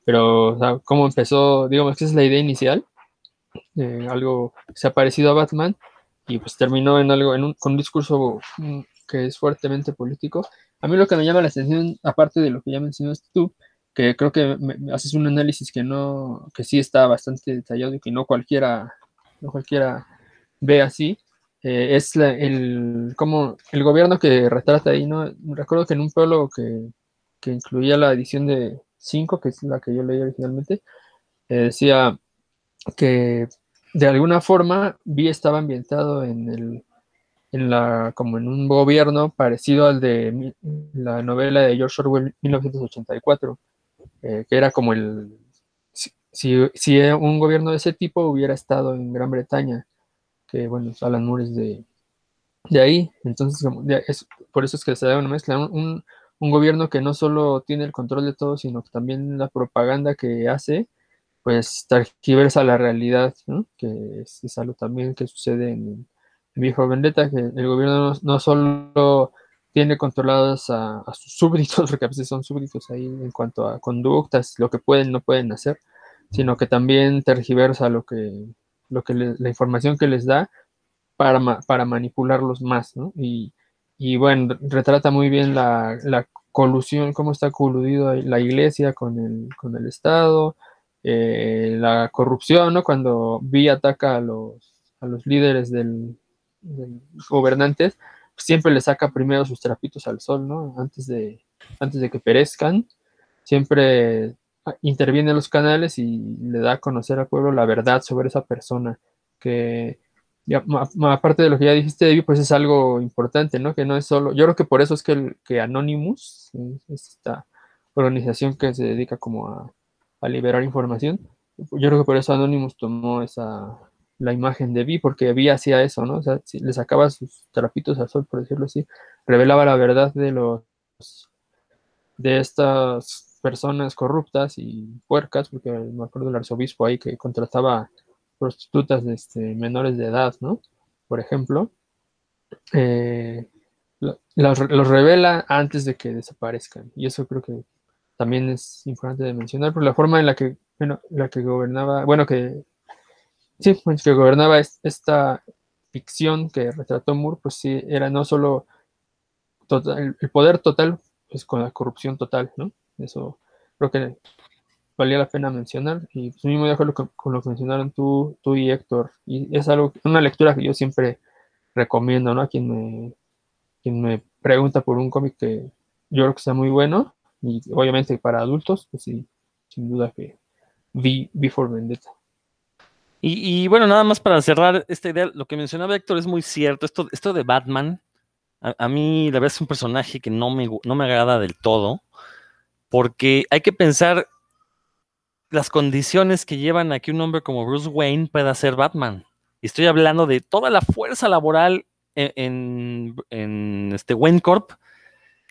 Pero, o sea, cómo empezó, digamos que esa es la idea inicial, eh, algo se ha parecido a Batman y pues terminó en algo, en un, con un discurso mm, que es fuertemente político. A mí lo que me llama la atención, aparte de lo que ya mencionaste tú, que creo que me, haces un análisis que no, que sí está bastante detallado y que no cualquiera, no cualquiera ve así, eh, es el, como el gobierno que retrata ahí, ¿no? Recuerdo que en un pueblo que, que incluía la edición de 5, que es la que yo leí originalmente, eh, decía que de alguna forma Vi estaba ambientado en el en la como en un gobierno parecido al de la novela de George Orwell 1984 eh, que era como el si, si, un gobierno de ese tipo hubiera estado en Gran Bretaña que bueno, Alan Moore de, de ahí, entonces es, por eso es que se da una mezcla, un, un, gobierno que no solo tiene el control de todo, sino que también la propaganda que hace, pues tergiversa la realidad, ¿no? que es, algo también que sucede en, en Viejo Vendetta, que el gobierno no, solo tiene controlados a, a, sus súbditos, porque a veces son súbditos ahí en cuanto a conductas, lo que pueden, no pueden hacer, sino que también tergiversa lo que, lo que la información que les da para, para manipularlos más, ¿no? Y, y, bueno, retrata muy bien la, la, colusión, cómo está coludido la iglesia con el, con el Estado, eh, la corrupción, ¿no? Cuando Vi ataca a los, a los líderes del, gobernantes, siempre le saca primero sus trapitos al sol, ¿no? Antes de, antes de que perezcan, siempre interviene en los canales y le da a conocer al pueblo la verdad sobre esa persona, que aparte de lo que ya dijiste, pues es algo importante, ¿no? Que no es solo, yo creo que por eso es que, el, Anonymous, esta organización que se dedica como a, liberar información, yo creo que por eso Anonymous tomó esa, la imagen de Vi, porque Vi hacía eso, ¿no? O sea, le sacaba sus trapitos al sol, por decirlo así, revelaba la verdad de los, de estas personas corruptas y puercas, porque me acuerdo del arzobispo ahí que contrataba prostitutas este, menores de edad, ¿no? Por ejemplo, eh, los, revela antes de que desaparezcan. Y eso creo que también es importante de mencionar, por la forma en la que, bueno, la que gobernaba, bueno, que sí, que gobernaba esta ficción que retrató Moore, pues sí, era no solo el poder total, pues con la corrupción total, ¿no? Eso creo que valía la pena mencionar. Y pues mismo de acuerdo con, lo que mencionaron tú, tú y Héctor. Y es algo, una lectura que yo siempre recomiendo, ¿no? A quien me, quien me pregunta por un cómic que yo creo que está muy bueno. Y obviamente para adultos, pues sí, sin duda que vi Before Vendetta. Y, bueno, nada más para cerrar esta idea, lo que mencionaba Héctor es muy cierto. Esto, esto de Batman, a, mí la verdad es un personaje que no me, no me agrada del todo porque hay que pensar las condiciones que llevan a que un hombre como Bruce Wayne pueda ser Batman. Y estoy hablando de toda la fuerza laboral en, este Wayne Corp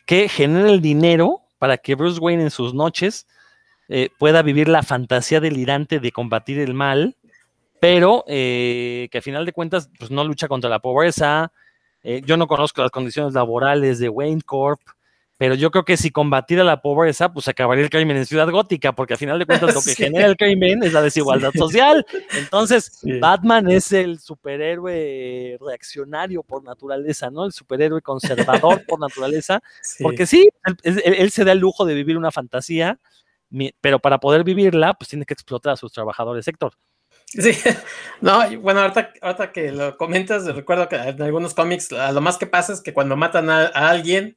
que genera el dinero para que Bruce Wayne en sus noches eh, pueda vivir la fantasía delirante de combatir el mal, pero eh, que a final de cuentas pues, no lucha contra la pobreza. Eh, yo no conozco las condiciones laborales de Wayne Corp pero yo creo que si combatiera la pobreza, pues acabaría el crimen en Ciudad Gótica, porque al final de cuentas lo que genera el crimen es la desigualdad social. Entonces, Batman es el superhéroe reaccionario por naturaleza, ¿no? El superhéroe conservador por naturaleza, porque sí, él, se da el lujo de vivir una fantasía, pero para poder vivirla, pues tiene que explotar a sus trabajadores, sector. Sí, no, bueno, ahorita, que lo comentas, recuerdo que en algunos cómics lo más que pasa es que cuando matan a alguien,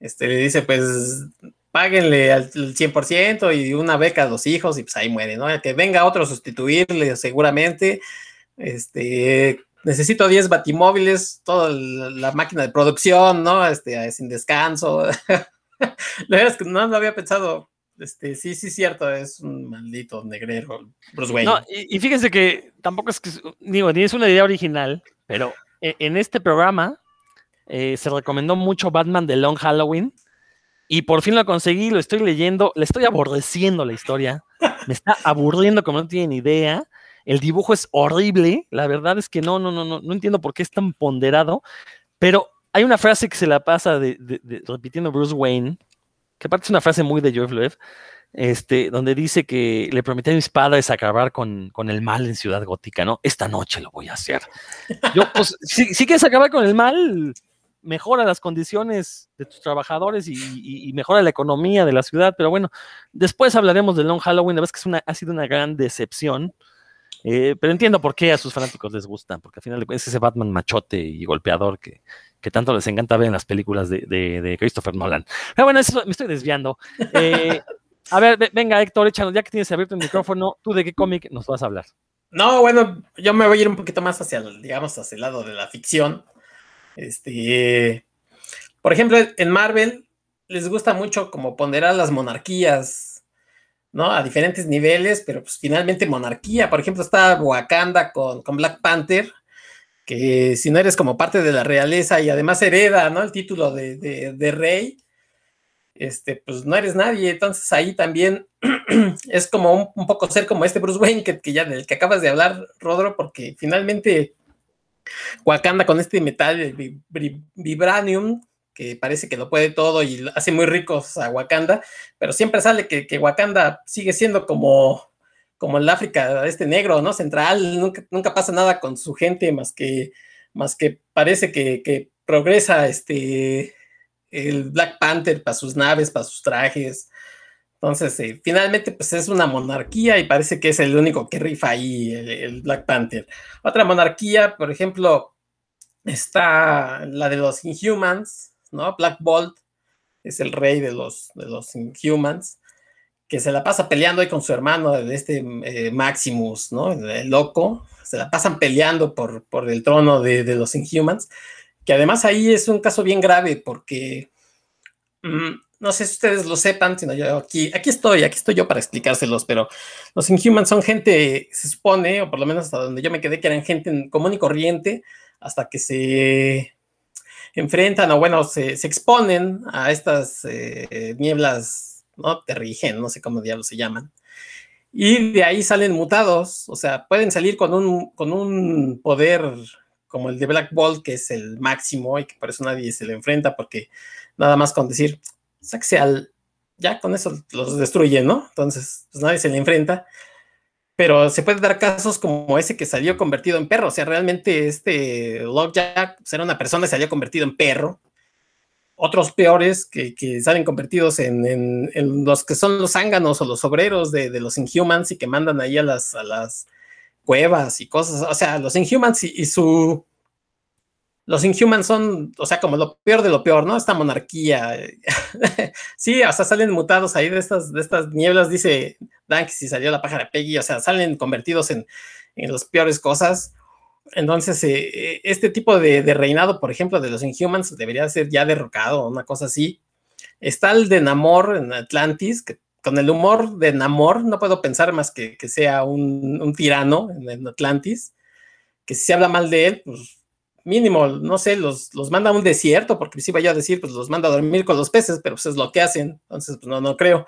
este, le dice, pues, páguenle al 100% y una beca a los hijos y pues ahí muere, ¿no? Que venga otro a sustituirle seguramente, este, necesito 10 batimóviles, toda la máquina de producción, ¿no? Este, sin descanso. la verdad es que no lo había pensado. Este, sí, sí, cierto, es un maldito negrero, Bruce Wayne. No, y, fíjense que tampoco es que, digo, ni es una idea original, pero e, en este programa eh, se recomendó mucho Batman de Long Halloween. Y por fin lo conseguí, lo estoy leyendo, le estoy aborreciendo la historia. Me está aburriendo como no tienen idea. El dibujo es horrible. La verdad es que no, no, no, no, no entiendo por qué es tan ponderado. Pero hay una frase que se la pasa de, repitiendo Bruce Wayne, que aparte es una frase muy de Joe Loeb, este, donde dice que le prometí a mis padres acabar con, con, el mal en Ciudad Gótica, ¿no? Esta noche lo voy a hacer. Yo, pues, si, si quieres acabar con el mal, mejora las condiciones de tus trabajadores y, mejora la economía de la ciudad, pero bueno, después hablaremos del Long Halloween, la verdad es que es ha sido una gran decepción, eh, pero entiendo por qué a sus fanáticos les gusta, porque al final es ese Batman machote y golpeador que, tanto les encanta ver en las películas de, Christopher Nolan. Pero bueno, eso me estoy desviando. Eh, a ver, venga Héctor, échanos, ya que tienes abierto el micrófono, ¿tú de qué cómic nos vas a hablar? No, bueno, yo me voy a ir un poquito más hacia, digamos, hacia el lado de la ficción. Este, por ejemplo, en Marvel les gusta mucho como ponderar las monarquías, ¿no? A diferentes niveles, pero pues finalmente monarquía. Por ejemplo, está Wakanda con, con Black Panther, que si no eres como parte de la realeza y además hereda, ¿no? El título de, rey, este, pues no eres nadie. Entonces ahí también es como un, poco ser como este Bruce Wayne que, que, ya del que acabas de hablar, Rodro, porque finalmente Wakanda con este metal, vibranium, que parece que lo puede todo y hace muy ricos a Wakanda, pero siempre sale que, Wakanda sigue siendo como, como el África, este negro, ¿no? Central, nunca, pasa nada con su gente más que, más que parece que, progresa este, el Black Panther para sus naves, para sus trajes. Entonces, finalmente, pues es una monarquía y parece que es el único que rifa ahí, el, Black Panther. Otra monarquía, por ejemplo, está la de los Inhumans, ¿no? Black Bolt es el rey de los, de los Inhumans, que se la pasa peleando ahí con su hermano, este eh, Maximus, ¿no? El, loco, se la pasan peleando por, por el trono de, los Inhumans, que además ahí es un caso bien grave porque... Mm, no sé si ustedes lo sepan, sino yo aquí, aquí estoy, aquí estoy yo para explicárselos, pero los Inhumans son gente, se supone, o por lo menos hasta donde yo me quedé, que eran gente común y corriente, hasta que se enfrentan o bueno, se, exponen a estas eh, nieblas, ¿no? Terrigen, no sé cómo diablos se llaman. Y de ahí salen mutados, o sea, pueden salir con un, con un poder como el de Black Bolt, que es el máximo y que por eso nadie se le enfrenta, porque nada más con decir, al ya con eso los destruye, ¿no? Entonces, pues nadie se le enfrenta. Pero se puede dar casos como ese que salió convertido en perro. O sea, realmente este Lockjack pues, era una persona que se había convertido en perro. Otros peores que, salen convertidos en, los que son los zánganos o los obreros de, los Inhumans y que mandan ahí a las, las cuevas y cosas. O sea, los Inhumans y su los Inhumans son, o sea, como lo peor de lo peor, ¿no? Esta monarquía. sí, o sea, salen mutados ahí de estas, de estas nieblas, dice Dan que si salió la pájara Peggy, o sea, salen convertidos en, en las peores cosas. Entonces, eh, eh, este tipo de, reinado, por ejemplo, de los Inhumans debería ser ya derrocado, una cosa así. Está el de Namor en Atlantis, que con el humor de Namor no puedo pensar más que, que sea un, un tirano en, en Atlantis, que si se habla mal de él, pues mínimo, no sé, los, los manda a un desierto, porque si vaya a decir, pues los manda a dormir con los peces, pero pues es lo que hacen, entonces pues no, no creo.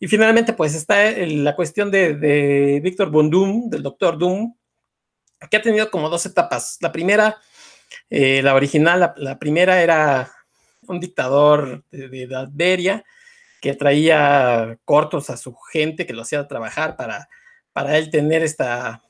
Y finalmente, pues está la cuestión de, de Víctor Bondum, del Doctor Doom, que ha tenido como dos etapas. La primera, eh, la original, la, primera era un dictador de, de que traía cortos a su gente, que lo hacía trabajar para, para él tener esta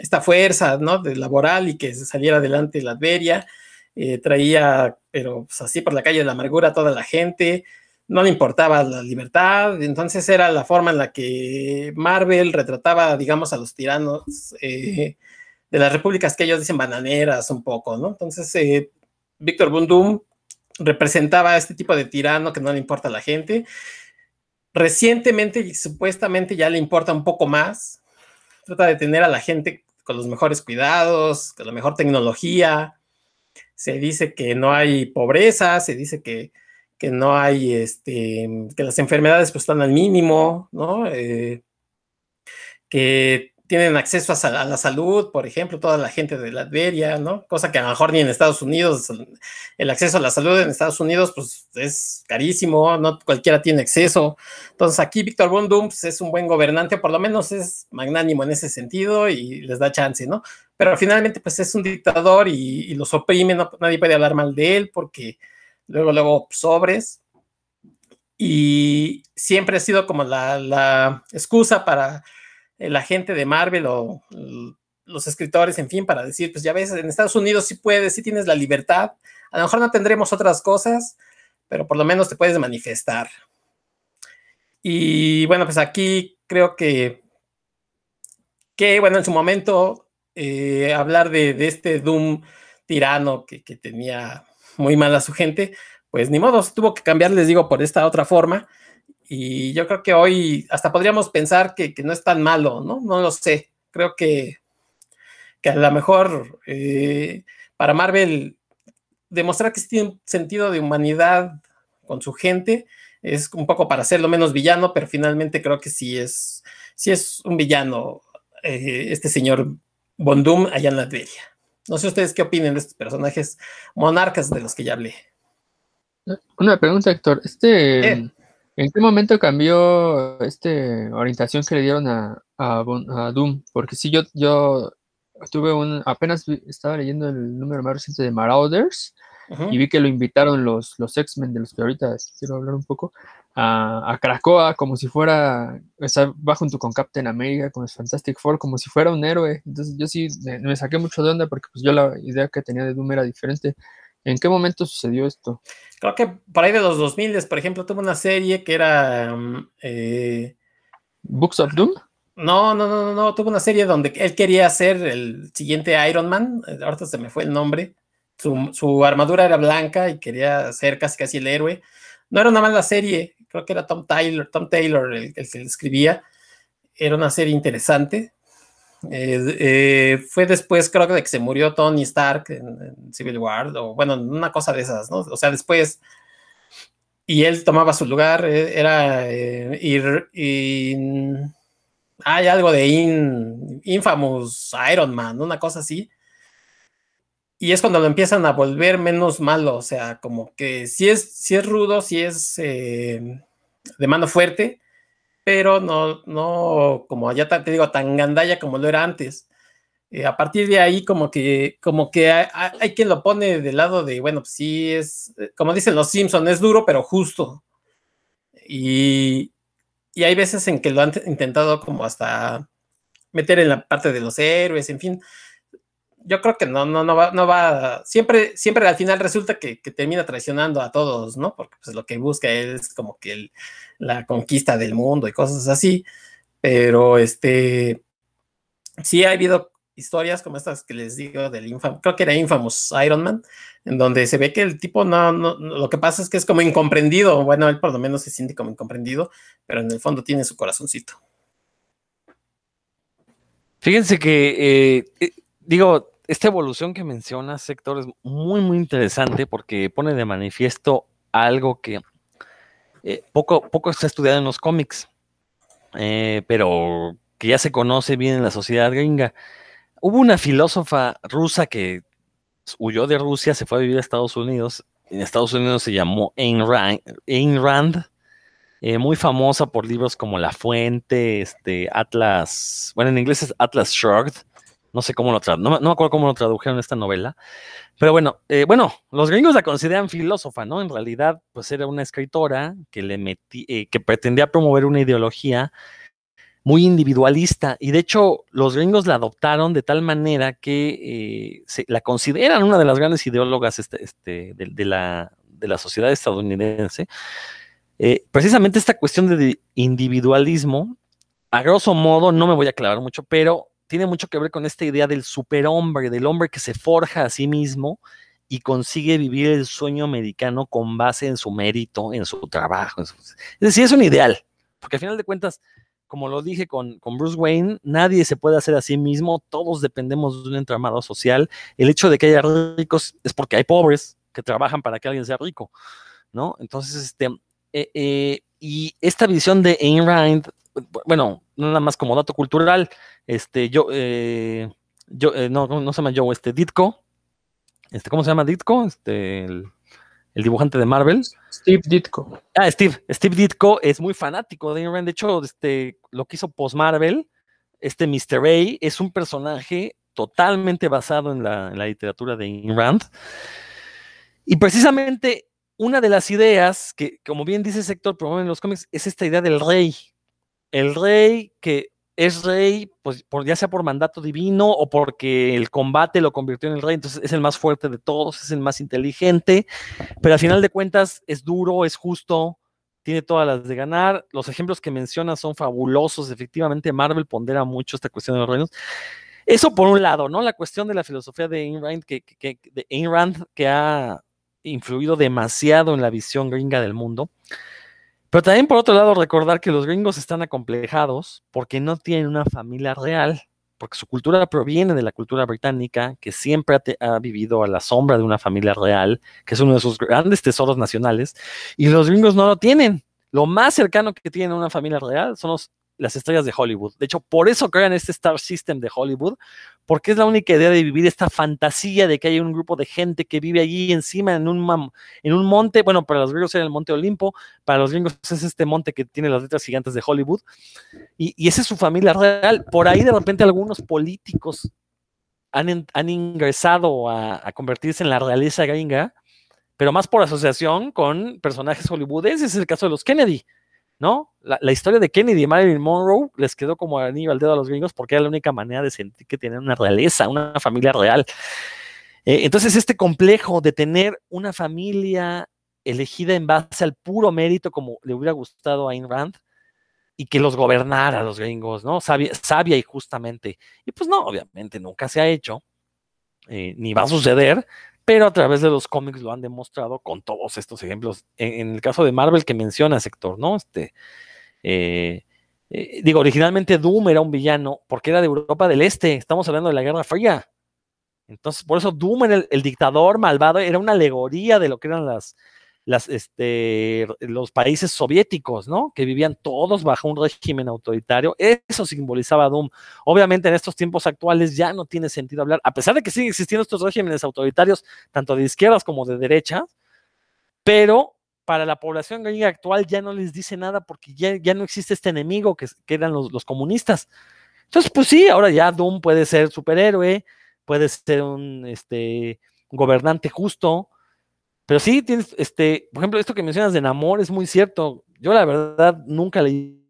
esta fuerza, ¿no? De laboral y que saliera adelante la Adveria, eh, traía, pero pues, así por la calle de la amargura a toda la gente, no le importaba la libertad, entonces era la forma en la que Marvel retrataba, digamos, a los tiranos eh, de las repúblicas que ellos dicen bananeras un poco, ¿no? Entonces, eh, Víctor Bundum representaba a este tipo de tirano que no le importa a la gente. Recientemente y supuestamente ya le importa un poco más, trata de tener a la gente con los mejores cuidados, con la mejor tecnología. Se dice que no hay pobreza, se dice que, no hay, este, que las enfermedades pues están al mínimo, ¿no? Eh, que tienen acceso a, la salud, por ejemplo, toda la gente de Latveria, ¿no? Cosa que a lo mejor ni en Estados Unidos, el acceso a la salud en Estados Unidos, pues es carísimo, no cualquiera tiene acceso. Entonces aquí Víctor von pues, es un buen gobernante, por lo menos es magnánimo en ese sentido y les da chance, ¿no? Pero finalmente, pues es un dictador y, los oprime, nadie puede hablar mal de él porque luego, luego sobres. Y siempre ha sido como la, la excusa para la gente de Marvel o los escritores, en fin, para decir, pues ya ves, en Estados Unidos sí puedes, sí tienes la libertad. A lo mejor no tendremos otras cosas, pero por lo menos te puedes manifestar. Y bueno, pues aquí creo que, que bueno, en su momento eh, hablar de, este Doom tirano que, que, tenía muy mal a su gente, pues ni modo, tuvo que cambiar, les digo, por esta otra forma. Y yo creo que hoy hasta podríamos pensar que, no es tan malo, ¿no? No lo sé. Creo que, que a lo mejor eh, para Marvel demostrar que tiene un sentido de humanidad con su gente es un poco para hacerlo menos villano, pero finalmente creo que sí es, sí es un villano eh, este señor Bondum allá en Latveria. No sé ustedes qué opinen de estos personajes monarcas de los que ya hablé. Una pregunta, Héctor. Este, eh. ¿En qué momento cambió este orientación que le dieron a, Doom? Porque sí, yo, yo tuve un, apenas estaba leyendo el número más reciente de Marauders y vi que lo invitaron los, los X-Men, de los que ahorita quiero hablar un poco, a, a Krakoa como si fuera, o sea, va junto con Captain America, con los Fantastic Four, como si fuera un héroe. Entonces yo sí me, me saqué mucho de onda porque pues yo la idea que tenía de Doom era diferente. ¿En qué momento sucedió esto? Creo que por ahí de los 2000, por ejemplo, tuvo una serie que era... Mm, eh, ¿Books of Doom? No, no, no, no, tuvo una serie donde él quería ser el siguiente Iron Man, eh, ahorita se me fue el nombre, su, armadura era blanca y quería ser casi casi el héroe. No era una mala serie, creo que era Tom Taylor, Tom Taylor el, el que escribía, era una serie interesante, eh, eh, fue después, creo que se murió Tony Stark en, Civil War, o bueno, una cosa de esas, ¿no? O sea, después, y él tomaba su lugar, eh, era ir, hay algo de Infamous Iron Man, una cosa así. Y es cuando lo empiezan a volver menos malo, o sea, como que si es, si es rudo, si es de mano fuerte, pero no, no como ya te digo, tan gandalla como lo era antes. Eh, a partir de ahí, como que, como que hay, quien lo pone del lado de, bueno, pues sí es, eh, como dicen los Simpson, es duro, pero justo. Y, y hay veces en que lo han intentado como hasta meter en la parte de los héroes, en fin. Yo creo que no, no, no va, no va, siempre, siempre al final resulta que, que termina traicionando a todos, ¿no? Porque pues lo que busca es como que el, la conquista del mundo y cosas así, pero este, sí ha habido historias como estas que les digo del Infamous, creo que era Infamous Iron Man, en donde se ve que el tipo no, no, lo que pasa es que es como incomprendido, bueno, él por lo menos se siente como incomprendido, pero en el fondo tiene su corazoncito. Fíjense que, eh, eh, digo, esta evolución que menciona Sector, es muy, muy interesante porque pone de manifiesto algo que eh, poco, poco ha estudiado en los cómics, eh, pero que ya se conoce bien en la sociedad gringa. Hubo una filósofa rusa que huyó de Rusia, se fue a vivir a Estados Unidos. En Estados Unidos se llamó Ayn Rand, eh, muy famosa por libros como La Fuente, este, Atlas, bueno, en inglés es Atlas Shrugged, no sé cómo lo tradujeron, no, me acuerdo cómo lo tradujeron esta novela, pero bueno, eh, bueno, los gringos la consideran filósofa, ¿no? En realidad, pues era una escritora que le eh, que pretendía promover una ideología muy individualista y de hecho los gringos la adoptaron de tal manera que eh, se, la consideran una de las grandes ideólogas este, este, de, la, de, la, sociedad estadounidense. precisamente esta cuestión de individualismo, a grosso modo, no me voy a aclarar mucho, pero tiene mucho que ver con esta idea del superhombre, del hombre que se forja a sí mismo y consigue vivir el sueño americano con base en su mérito, en su trabajo. Es decir, es un ideal, porque al final de cuentas, como lo dije con, con, Bruce Wayne, nadie se puede hacer a sí mismo, todos dependemos de un entramado social. El hecho de que haya ricos es porque hay pobres que trabajan para que alguien sea rico, ¿no? Entonces, este, eh, eh, y esta visión de Ayn Rand, bueno, nada más como dato cultural, este, yo, eh, yo eh, no, no se llama Joe, este, Ditko, este, ¿cómo se llama Ditko? Este, el, el dibujante de Marvel. Steve Ditko. Ah, Steve. Steve Ditko es muy fanático de Ayn Rand. De hecho, este, lo que hizo post-Marvel, este Mr. A, es un personaje totalmente basado en la, en la literatura de Ayn Rand. Y precisamente una de las ideas que, como bien dice el sector, promueven en los cómics es esta idea del rey. El rey que es rey, pues por, ya sea por mandato divino o porque el combate lo convirtió en el rey, entonces es el más fuerte de todos, es el más inteligente, pero al final de cuentas es duro, es justo, tiene todas las de ganar. Los ejemplos que menciona son fabulosos, efectivamente Marvel pondera mucho esta cuestión de los reinos. Eso por un lado, ¿no? La cuestión de la filosofía de Ayn Rand que, que, de Ayn Rand, que ha influido demasiado en la visión gringa del mundo. Pero también por otro lado recordar que los gringos están acomplejados porque no tienen una familia real, porque su cultura proviene de la cultura británica, que siempre ha, ha, vivido a la sombra de una familia real, que es uno de sus grandes tesoros nacionales, y los gringos no lo tienen. Lo más cercano que tienen a una familia real son los las estrellas de Hollywood. De hecho, por eso crean este Star System de Hollywood, porque es la única idea de vivir esta fantasía de que hay un grupo de gente que vive allí encima en un, en un monte. Bueno, para los griegos era el Monte Olimpo, para los gringos es este monte que tiene las letras gigantes de Hollywood. Y, esa es su familia real. Por ahí de repente algunos políticos han, han ingresado a, a convertirse en la realeza gringa, pero más por asociación con personajes hollywoodenses. Es el caso de los Kennedy. ¿No? La, la, historia de Kennedy y Marilyn Monroe les quedó como anillo al dedo a los gringos porque era la única manera de sentir que tenían una realeza, una familia real. Eh, entonces, este complejo de tener una familia elegida en base al puro mérito, como le hubiera gustado a Ayn Rand, y que los gobernara a los gringos, ¿no? Sabia, sabia, y justamente. Y pues no, obviamente nunca se ha hecho, eh, ni va a suceder, pero a través de los cómics lo han demostrado con todos estos ejemplos. En, el caso de Marvel que menciona sector, ¿no? Este, eh, eh, digo, originalmente Doom era un villano porque era de Europa del Este, estamos hablando de la Guerra Fría. Entonces, por eso Doom el dictador malvado, era una alegoría de lo que eran las, las, este, los países soviéticos, ¿no? Que vivían todos bajo un régimen autoritario. Eso simbolizaba Doom. Obviamente en estos tiempos actuales ya no tiene sentido hablar, a pesar de que siguen existiendo estos regímenes autoritarios, tanto de izquierdas como de derechas, pero para la población gringa actual ya no les dice nada porque ya, ya no existe este enemigo que, eran los, los, comunistas. Entonces, pues sí, ahora ya Doom puede ser superhéroe, puede ser un este, gobernante justo, pero sí, tienes, este, por ejemplo, esto que mencionas de Namor es muy cierto. Yo la verdad nunca leí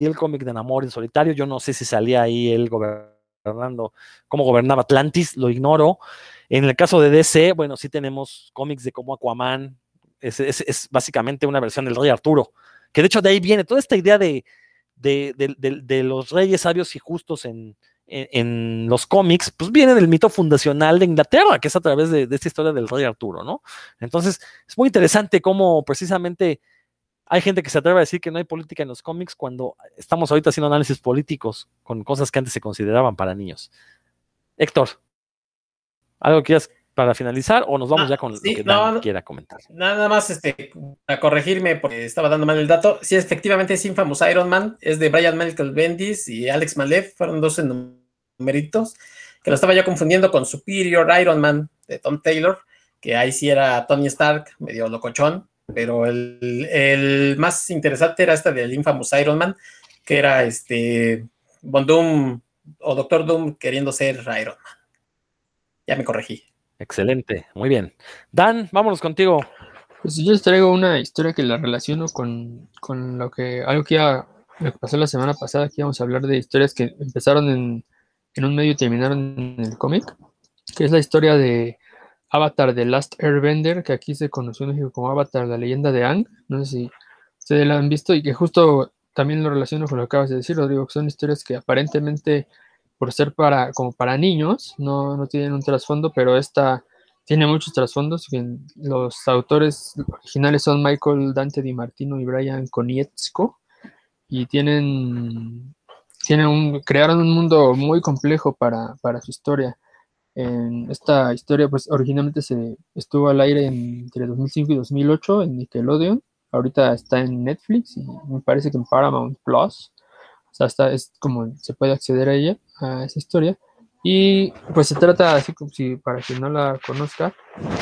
el cómic de Namor en solitario. Yo no sé si salía ahí él gobernando, cómo gobernaba Atlantis, lo ignoro. En el caso de DC, bueno, sí tenemos cómics de cómo Aquaman es, es, es, básicamente una versión del Rey Arturo, que de hecho de ahí viene toda esta idea de, de, de, de los reyes sabios y justos en, en, los cómics, pues viene del mito fundacional de Inglaterra, que es a través de, de, esta historia del rey Arturo, ¿no? Entonces, es muy interesante cómo precisamente hay gente que se atreve a decir que no hay política en los cómics cuando estamos ahorita haciendo análisis políticos con cosas que antes se consideraban para niños. Héctor, ¿algo que quieras para finalizar o nos vamos ah, ya con sí, lo que no, Dan quiera comentar? Nada más este, a corregirme porque estaba dando mal el dato. Sí, efectivamente es Infamous Iron Man, es de Brian Michael Bendis y Alex Malev, fueron dos numeritos, que lo estaba yo confundiendo con Superior Iron Man de Tom Taylor, que ahí sí era Tony Stark, medio locochón, pero el, el más interesante era este del Infamous Iron Man, que era este Von Doom o Doctor Doom queriendo ser Iron Man. Ya me corregí. Excelente, muy bien. Dan, vámonos contigo. Pues yo les traigo una historia que la relaciono con, con lo que algo que ya pasó la semana pasada, que íbamos a hablar de historias que empezaron en, en un medio y terminaron en el cómic, que es la historia de Avatar The Last Airbender, que aquí se conoció en México como Avatar, la leyenda de Ang. No sé si ustedes la han visto y que justo también lo relaciono con lo que acabas de decir, Rodrigo, que son historias que aparentemente por ser para, como para niños, no, no tienen un trasfondo, pero esta tiene muchos trasfondos. Los autores originales son Michael Dante Di Martino y Brian Konietzko, y tienen, tienen un, crearon un mundo muy complejo para, para su historia. En esta historia, pues originalmente se estuvo al aire entre 2005 y 2008 en Nickelodeon, ahorita está en Netflix y me parece que en Paramount Plus. O sea, está, es como se puede acceder a ella, a esa historia. Y pues se trata, así como si para quien no la conozca,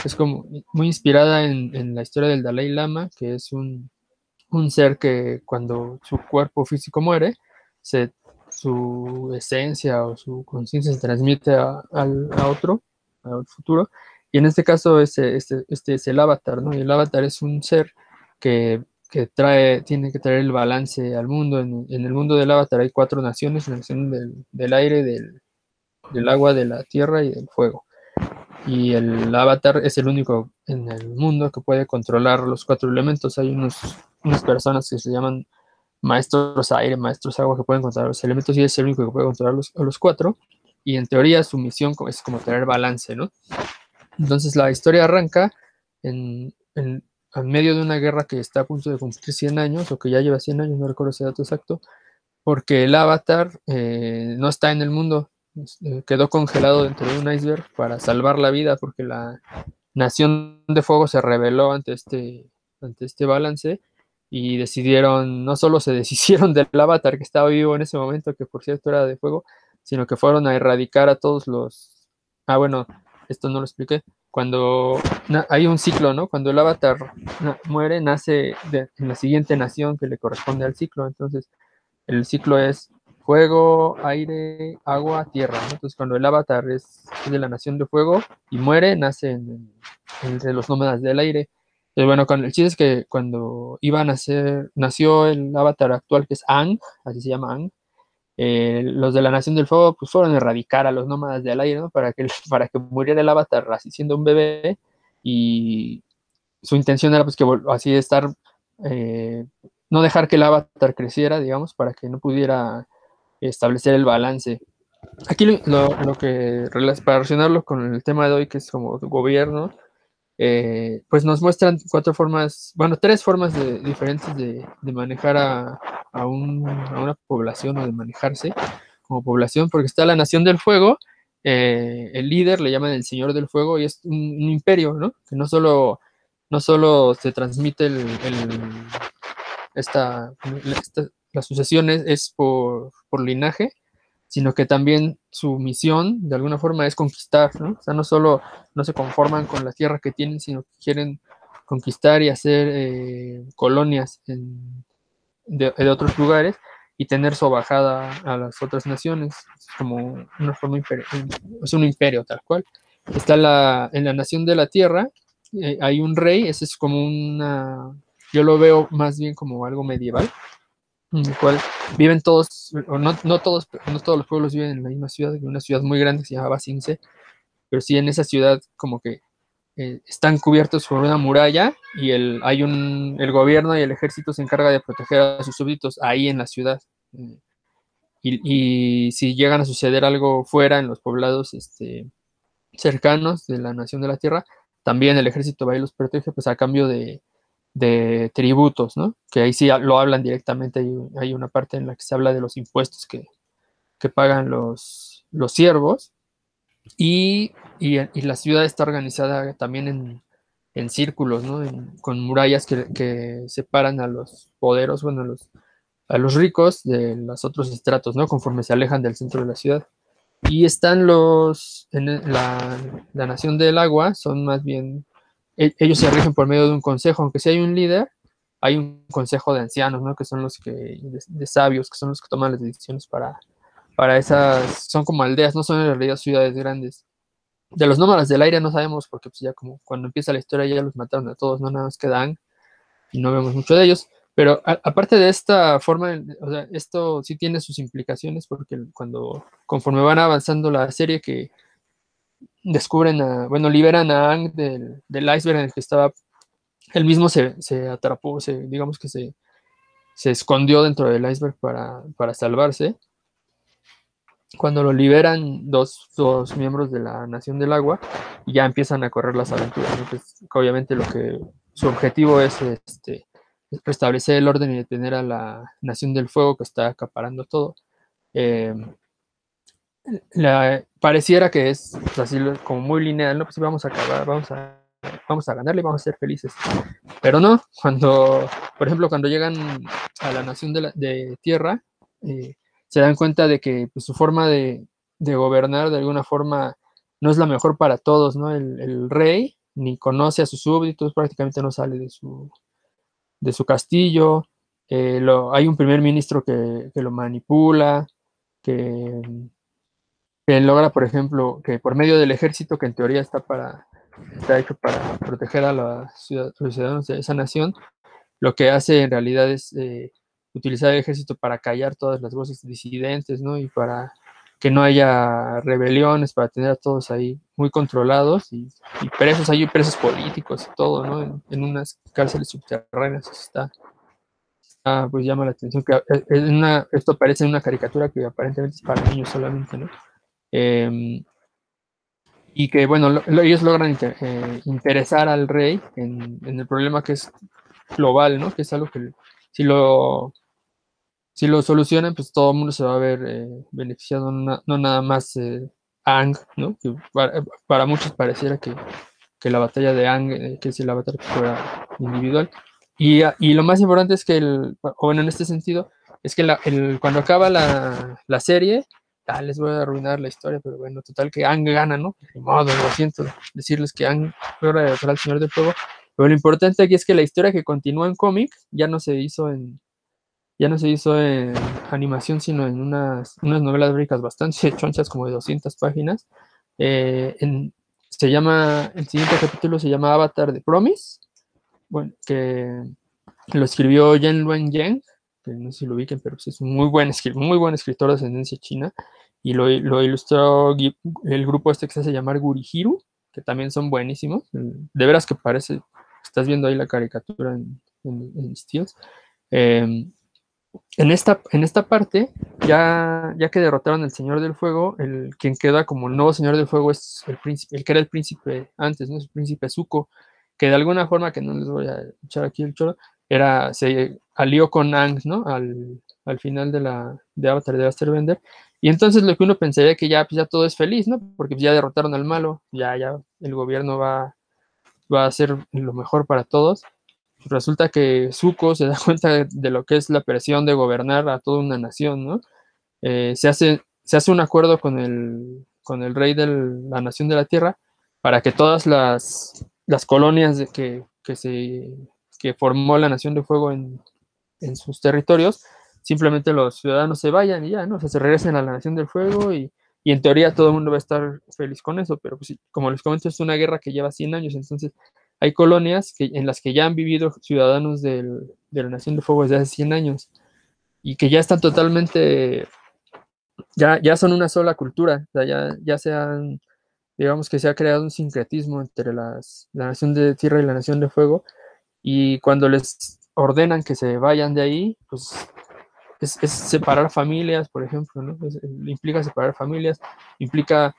es como muy inspirada en, en la historia del Dalai Lama, que es un, un ser que cuando su cuerpo físico muere, se, su esencia o su conciencia se transmite a, a otro, al futuro. Y en este caso, este, este, este es el avatar, ¿no? Y el avatar es un ser que, que trae, tiene que traer el balance al mundo. En, en el mundo del avatar hay cuatro naciones, la nación del, del aire, del, del agua, de la tierra y del fuego. Y el avatar es el único en el mundo que puede controlar los cuatro elementos. Hay unos, unas personas que se llaman maestros aire, maestros agua, que pueden controlar los elementos y es el único que puede controlar los, los cuatro. Y en teoría su misión es como tener balance, ¿no? Entonces la historia arranca en, en, en medio de una guerra que está a punto de cumplir 100 años, o que ya lleva 100 años, no recuerdo ese dato exacto, porque el avatar eh, no está en el mundo, eh, quedó congelado dentro de un iceberg para salvar la vida, porque la Nación de Fuego se rebeló ante este, ante este balance y decidieron, no solo se deshicieron del avatar que estaba vivo en ese momento, que por cierto era de fuego, sino que fueron a erradicar a todos los... Ah, bueno, esto no lo expliqué. Cuando hay un ciclo, ¿no? Cuando el avatar muere, nace de- en la siguiente nación que le corresponde al ciclo. Entonces, el ciclo es fuego, aire, agua, tierra. Entonces, cuando el avatar es de la nación de fuego y muere, nace en, entre los nómadas del aire. Pero bueno, con, el chiste es que cuando iban a nacer, nació el avatar actual que es Ang, así se llama Ang, eh, los de la Nación del Fuego pues fueron a erradicar a los nómadas del aire, ¿no? Para que, para que muriera el avatar así siendo un bebé y su intención era pues que así estar, eh, no dejar que el avatar creciera, digamos, para que no pudiera establecer el balance. Aquí lo, lo- lo que, para relacionarlo con el tema de hoy, que es como gobierno, eh, pues nos muestran cuatro formas, bueno, tres formas de- diferentes de, de manejar a, a un- a una población o de manejarse como población, porque está la Nación del Fuego, eh, el líder le llaman el Señor del Fuego y es un, imperio, ¿no? Que no solo, no solo se transmite el, el- esta, esta- la sucesión es, es por, por linaje, sino que también su misión, de alguna forma, es conquistar, ¿no? O sea, no solo no se conforman con la tierra que tienen, sino que quieren conquistar y hacer eh, colonias en- de, otros lugares y tener sobajada a las otras naciones, es como una forma imperio, es un imperio tal cual. Está la, en la nación de la tierra, eh, hay un rey, ese es como una, yo lo veo más bien como algo medieval, en el cual viven todos, o no, no todos, no todos los pueblos viven en la misma ciudad, en una ciudad muy grande que se llama Basince, pero sí en esa ciudad como que eh, están cubiertos por una muralla y el, hay un, el gobierno y el ejército se encarga de proteger a sus súbditos ahí en la ciudad. Y, y si llegan a suceder algo fuera en los poblados este, cercanos de la nación de la tierra, también el ejército va y los protege pues a cambio de, de tributos, ¿no? Que ahí sí lo hablan directamente, hay, una parte en la que se habla de los impuestos que, que pagan los, los siervos y, y, la ciudad está organizada también en, en círculos, ¿no? Con murallas que, que separan a los poderos, bueno, a los, a los ricos de los otros estratos, ¿no? Conforme se alejan del centro de la ciudad. Y están los, en la, la nación del agua, son más bien, ellos se rigen por medio de un consejo, aunque si hay un líder, hay un consejo de ancianos, ¿no? Que son los que, de, sabios, que son los que toman las decisiones para, para esas, son como aldeas, no son en realidad ciudades grandes. De los nómadas del aire no sabemos porque pues ya como cuando empieza la historia ya los mataron a todos, no nada más quedan y no vemos mucho de ellos. Pero aparte de esta forma, o sea, esto sí tiene sus implicaciones porque cuando conforme van avanzando la serie que descubren a, bueno, liberan a Ang del, del iceberg en el que estaba, él mismo se, se atrapó, se, digamos que se, se escondió dentro del iceberg para, para salvarse. Cuando lo liberan dos, dos miembros de la Nación del Agua, ya empiezan a correr las aventuras. Pues, obviamente lo que su objetivo es este, es restablecer el orden y detener a la Nación del Fuego que está acaparando todo. Eh, la- pareciera que es pues, así como muy lineal, ¿no? Pues vamos a acabar, vamos a, vamos a ganarle vamos a ser felices. Pero no, cuando, por ejemplo, cuando llegan a la nación de, la, de tierra, eh, se dan cuenta de que pues, su forma de, de, gobernar de alguna forma no es la mejor para todos, ¿no? El, el, rey ni conoce a sus súbditos, prácticamente no sale de su, de su castillo, eh, lo, hay un primer ministro que, que lo manipula, que, que, logra, por ejemplo, que por medio del ejército, que en teoría está, para, está hecho para proteger a, la ciudad, los ciudadanos de esa nación, lo que hace en realidad es eh, utilizar el ejército para callar todas las voces disidentes, ¿no? Y para que no haya rebeliones, para tener a todos ahí muy controlados y, presos, hay presos políticos y todo, ¿no? En, unas cárceles subterráneas está, está, pues llama la atención que es una, esto aparece en una caricatura que aparentemente es para niños solamente, ¿no? Eh, y que, bueno, lo, lo, ellos logran inter, eh, interesar al rey en, en, el problema que es global, ¿no? Que es algo que si lo, si lo solucionan, pues todo el mundo se va a ver eh, beneficiado, no, no, nada más eh, Ang, ¿no? Que para, para, muchos pareciera que, que la batalla de Ang, eh, que si la batalla fuera individual. Y, y, lo más importante es que, el, bueno, en este sentido, es que la, el, cuando acaba la, la serie, ah, les voy a arruinar la historia, pero bueno, total que Ang gana, ¿no? De modo, lo siento decirles que Ang logra derrotar al Señor del Fuego, pero lo importante aquí es que la historia que continúa en cómic ya no se hizo en ya no se hizo en animación, sino en unas, unas novelas gráficas bastante chonchas, como de 200 páginas. Eh, en, se llama, el siguiente capítulo se llama Avatar de Promise, bueno, que lo escribió Yen Luen Yang, que no sé si lo ubiquen, pero pues es un muy buen, muy buen escritor de ascendencia china, y lo, lo ilustró el grupo este que se hace llamar Gurihiru, que también son buenísimos. De veras que parece, estás viendo ahí la caricatura en, en, en Steels. Eh, en esta, en esta parte, ya, ya que derrotaron al Señor del Fuego, el, quien queda como nuevo Señor del Fuego es el príncipe, el que era el príncipe antes, ¿no? El príncipe Zuko, que de alguna forma, que no les voy a echar aquí el choro, era, se alió con Ang, ¿no? Al, al final de la de Avatar de Asterbender. Y entonces lo que uno pensaría que ya, pues ya todo es feliz, ¿no? Porque ya derrotaron al malo, ya, ya el gobierno va, va a hacer lo mejor para todos resulta que Zuko se da cuenta de, de, lo que es la presión de gobernar a toda una nación, ¿no? Eh, se, hace, se hace un acuerdo con el, con el rey de la nación de la tierra para que todas las, las colonias de que, que, se, que formó la nación de fuego en, en, sus territorios, simplemente los ciudadanos se vayan y ya, ¿no? O sea, se regresen a la nación del fuego y, y en teoría todo el mundo va a estar feliz con eso, pero pues, como les comento, es una guerra que lleva 100 años, entonces hay colonias que, en las que ya han vivido ciudadanos del, de la Nación de Fuego desde hace 100 años y que ya están totalmente, ya, ya son una sola cultura, o sea, ya, ya se han, digamos que se ha creado un sincretismo entre las, la Nación de Tierra y la Nación de Fuego y cuando les ordenan que se vayan de ahí, pues es, separar familias, por ejemplo, ¿no? Implica separar familias, implica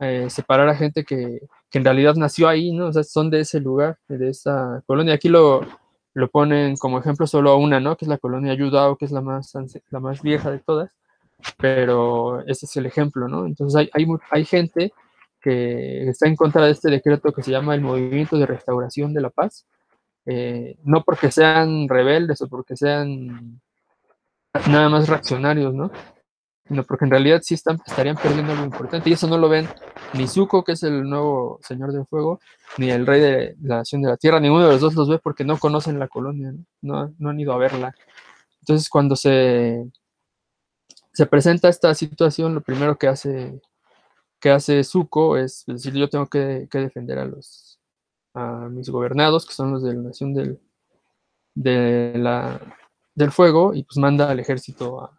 eh, separar a gente que, que, en realidad nació ahí, ¿no? O sea, son de ese lugar, de esa colonia. Aquí lo, lo ponen como ejemplo solo a una, ¿no? Que es la colonia Yudao, que es la más, la más vieja de todas, pero ese es el ejemplo, ¿no? Entonces hay, hay, hay gente que está en contra de este decreto que se llama el Movimiento de Restauración de la Paz, eh, no porque sean rebeldes o porque sean nada más reaccionarios, ¿no? sino porque en realidad sí están, estarían perdiendo algo importante. Y eso no lo ven ni Zuko, que es el nuevo señor del fuego, ni el rey de la nación de la tierra. Ninguno de los dos los ve porque no conocen la colonia, no, no, no han ido a verla. Entonces, cuando se, se presenta esta situación, lo primero que hace, que hace Zuko es decir, yo tengo que, que defender a los a mis gobernados, que son los de la nación del, del fuego, y pues manda al ejército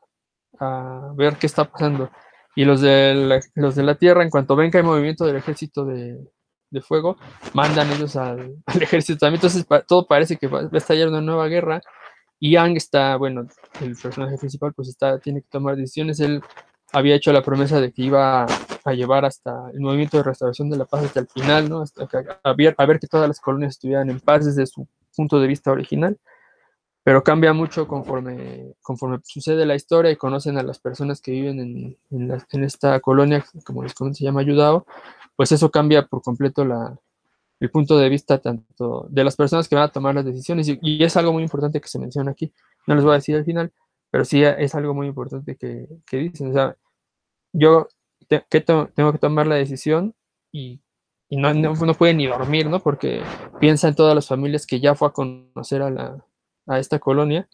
a, ver qué está pasando. Y los de, la, los de la tierra, en cuanto ven que hay movimiento del ejército de, de fuego, mandan ellos al, al, ejército también. Entonces pa, todo parece que va a estallar una nueva guerra. Y Ang está, bueno, el personaje principal, pues está, tiene que tomar decisiones. Él había hecho la promesa de que iba a llevar hasta el movimiento de restauración de la paz hasta el final, ¿no? Hasta que, a, ver, a ver que todas las colonias estuvieran en paz desde su punto de vista original pero cambia mucho conforme, conforme sucede la historia y conocen a las personas que viven en, en, la, en esta colonia, como les comento, se llama Ayudao, pues eso cambia por completo la, el punto de vista tanto de las personas que van a tomar las decisiones y, es algo muy importante que se menciona aquí. No les voy a decir al final, pero sí es algo muy importante que, que dicen. O sea, yo que tengo que tomar la decisión y, no, no, puede ni dormir, ¿no? Porque piensa en todas las familias que ya fue a conocer a, la, a esta colonia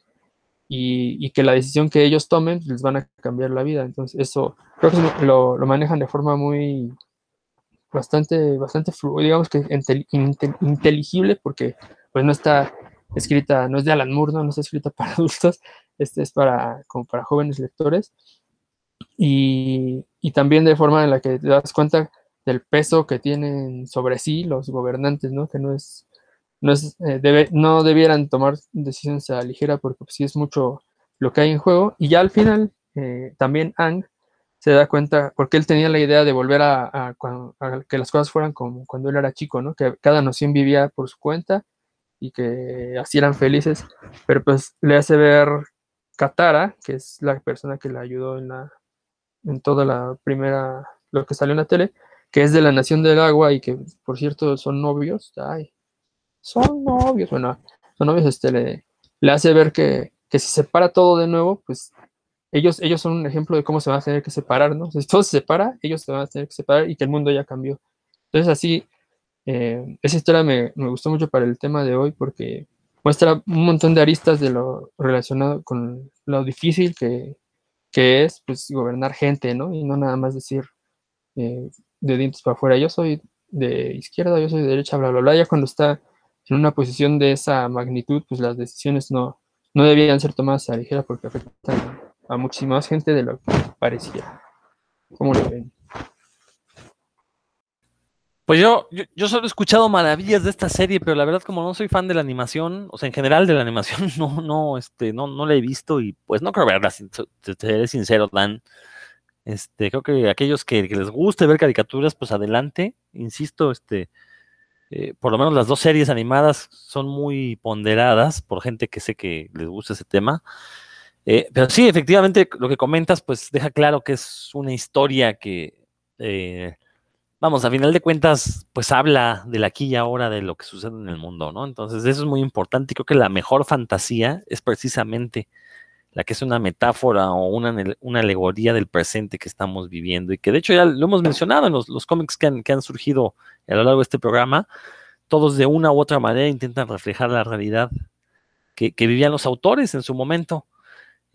y, y, que la decisión que ellos tomen les van a cambiar la vida. Entonces, eso creo que lo, lo manejan de forma muy bastante, bastante digamos que inteligible, porque pues no está escrita, no es de Alan Moore, ¿no? no está escrita para adultos, este es para, como para jóvenes lectores. Y, y también de forma en la que te das cuenta del peso que tienen sobre sí los gobernantes, ¿no? Que no es, no, es, eh, debe, no debieran tomar decisiones a ligera porque pues, sí es mucho lo que hay en juego. Y ya al final, eh, también Ang se da cuenta, porque él tenía la idea de volver a, a, que las cosas fueran como cuando él era chico, ¿no? Que cada nación vivía por su cuenta y que así eran felices, pero pues le hace ver Katara, que es la persona que le ayudó en la en toda la primera, lo que salió en la tele, que es de la Nación del Agua y que, por cierto, son novios. Ay, son novios. Bueno, son novios, este, le, le hace ver que, que, si se separa todo de nuevo, pues ellos, ellos son un ejemplo de cómo se van a tener que separar, ¿no? Si todo se separa, ellos se van a tener que separar y que el mundo ya cambió. Entonces, así, eh, esa historia me, me gustó mucho para el tema de hoy porque muestra un montón de aristas de lo relacionado con lo difícil que, que es pues gobernar gente, ¿no? Y no nada más decir, eh, de dientes para afuera, yo soy de izquierda, yo soy de derecha, bla, bla, bla. Ya cuando está en una posición de esa magnitud, pues las decisiones no, no debían ser tomadas a la ligera porque afectan a muchísima más gente de lo que pareciera. ¿Cómo lo ven? Pues yo, yo, solo he escuchado maravillas de esta serie, pero la verdad como no soy fan de la animación, o sea, en general de la animación, no, no, este, no, no la he visto y pues no creo verla, te seré sincero, Dan. Este, creo que aquellos que, les guste ver caricaturas, pues adelante. Insisto, este, eh, por lo menos las dos series animadas son muy ponderadas por gente que sé que les gusta ese tema. Eh, pero sí, efectivamente, lo que comentas, pues deja claro que es una historia que, eh, vamos, a final de cuentas, pues habla de la aquí y ahora de lo que sucede en el mundo, ¿no? Entonces, eso es muy importante y creo que la mejor fantasía es precisamente la que es una metáfora o una, una, alegoría del presente que estamos viviendo y que de hecho ya lo hemos mencionado en los, los cómics que han, que han, surgido a lo largo de este programa, todos de una u otra manera intentan reflejar la realidad que vivían los autores en su momento.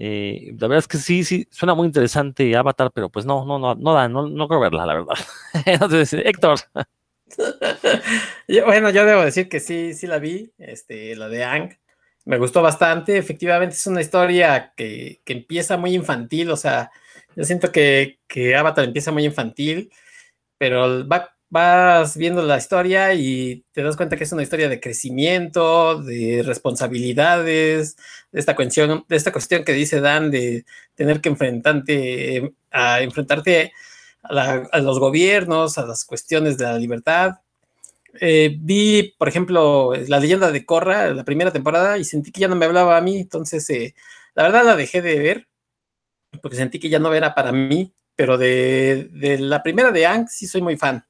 Eh, la verdad es que sí, sí, suena muy interesante Avatar, pero pues no, no, no, no da, no, no creo verla, la verdad. Entonces, Héctor. bueno, yo debo decir que sí, sí la vi, este, la de Ang me gustó bastante. Efectivamente, es una historia que, que empieza muy infantil. O sea, yo siento que, que, Avatar empieza muy infantil, pero va, vas viendo la historia y te das cuenta que es una historia de crecimiento, de responsabilidades, de esta cuestión, de esta cuestión que dice Dan de tener que enfrentarte a enfrentarte a, la, a los gobiernos, a las cuestiones de la libertad eh, vi, por ejemplo, la leyenda de Korra, la primera temporada, y sentí que ya no me hablaba a mí, entonces eh, la verdad la dejé de ver, porque sentí que ya no era para mí, pero de, de la primera de Ang sí soy muy fan.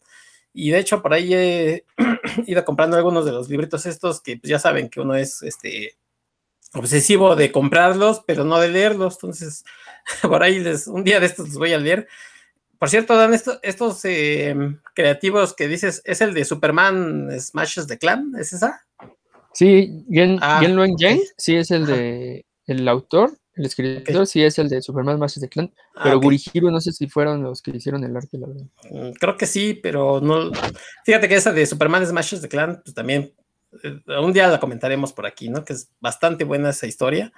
Y de hecho por ahí he ido comprando algunos de los libritos estos que pues, ya saben que uno es este obsesivo de comprarlos, pero no de leerlos. Entonces, por ahí les, un día de estos los voy a leer. Por cierto, Dan, estos eh, creativos que dices, ¿es el de Superman Smashes the Clan? ¿Es esa? Sí, Gen, ah, Luen sí es el de el autor, el escritor, sí es el de Superman Smashes the Clan, ah, pero okay. Gurihiro no sé si fueron los que hicieron el arte, la verdad. Mm, creo que sí, pero no. Fíjate que esa de Superman Smashes the Clan, pues también eh, un día la comentaremos por aquí, ¿no? Que es bastante buena esa historia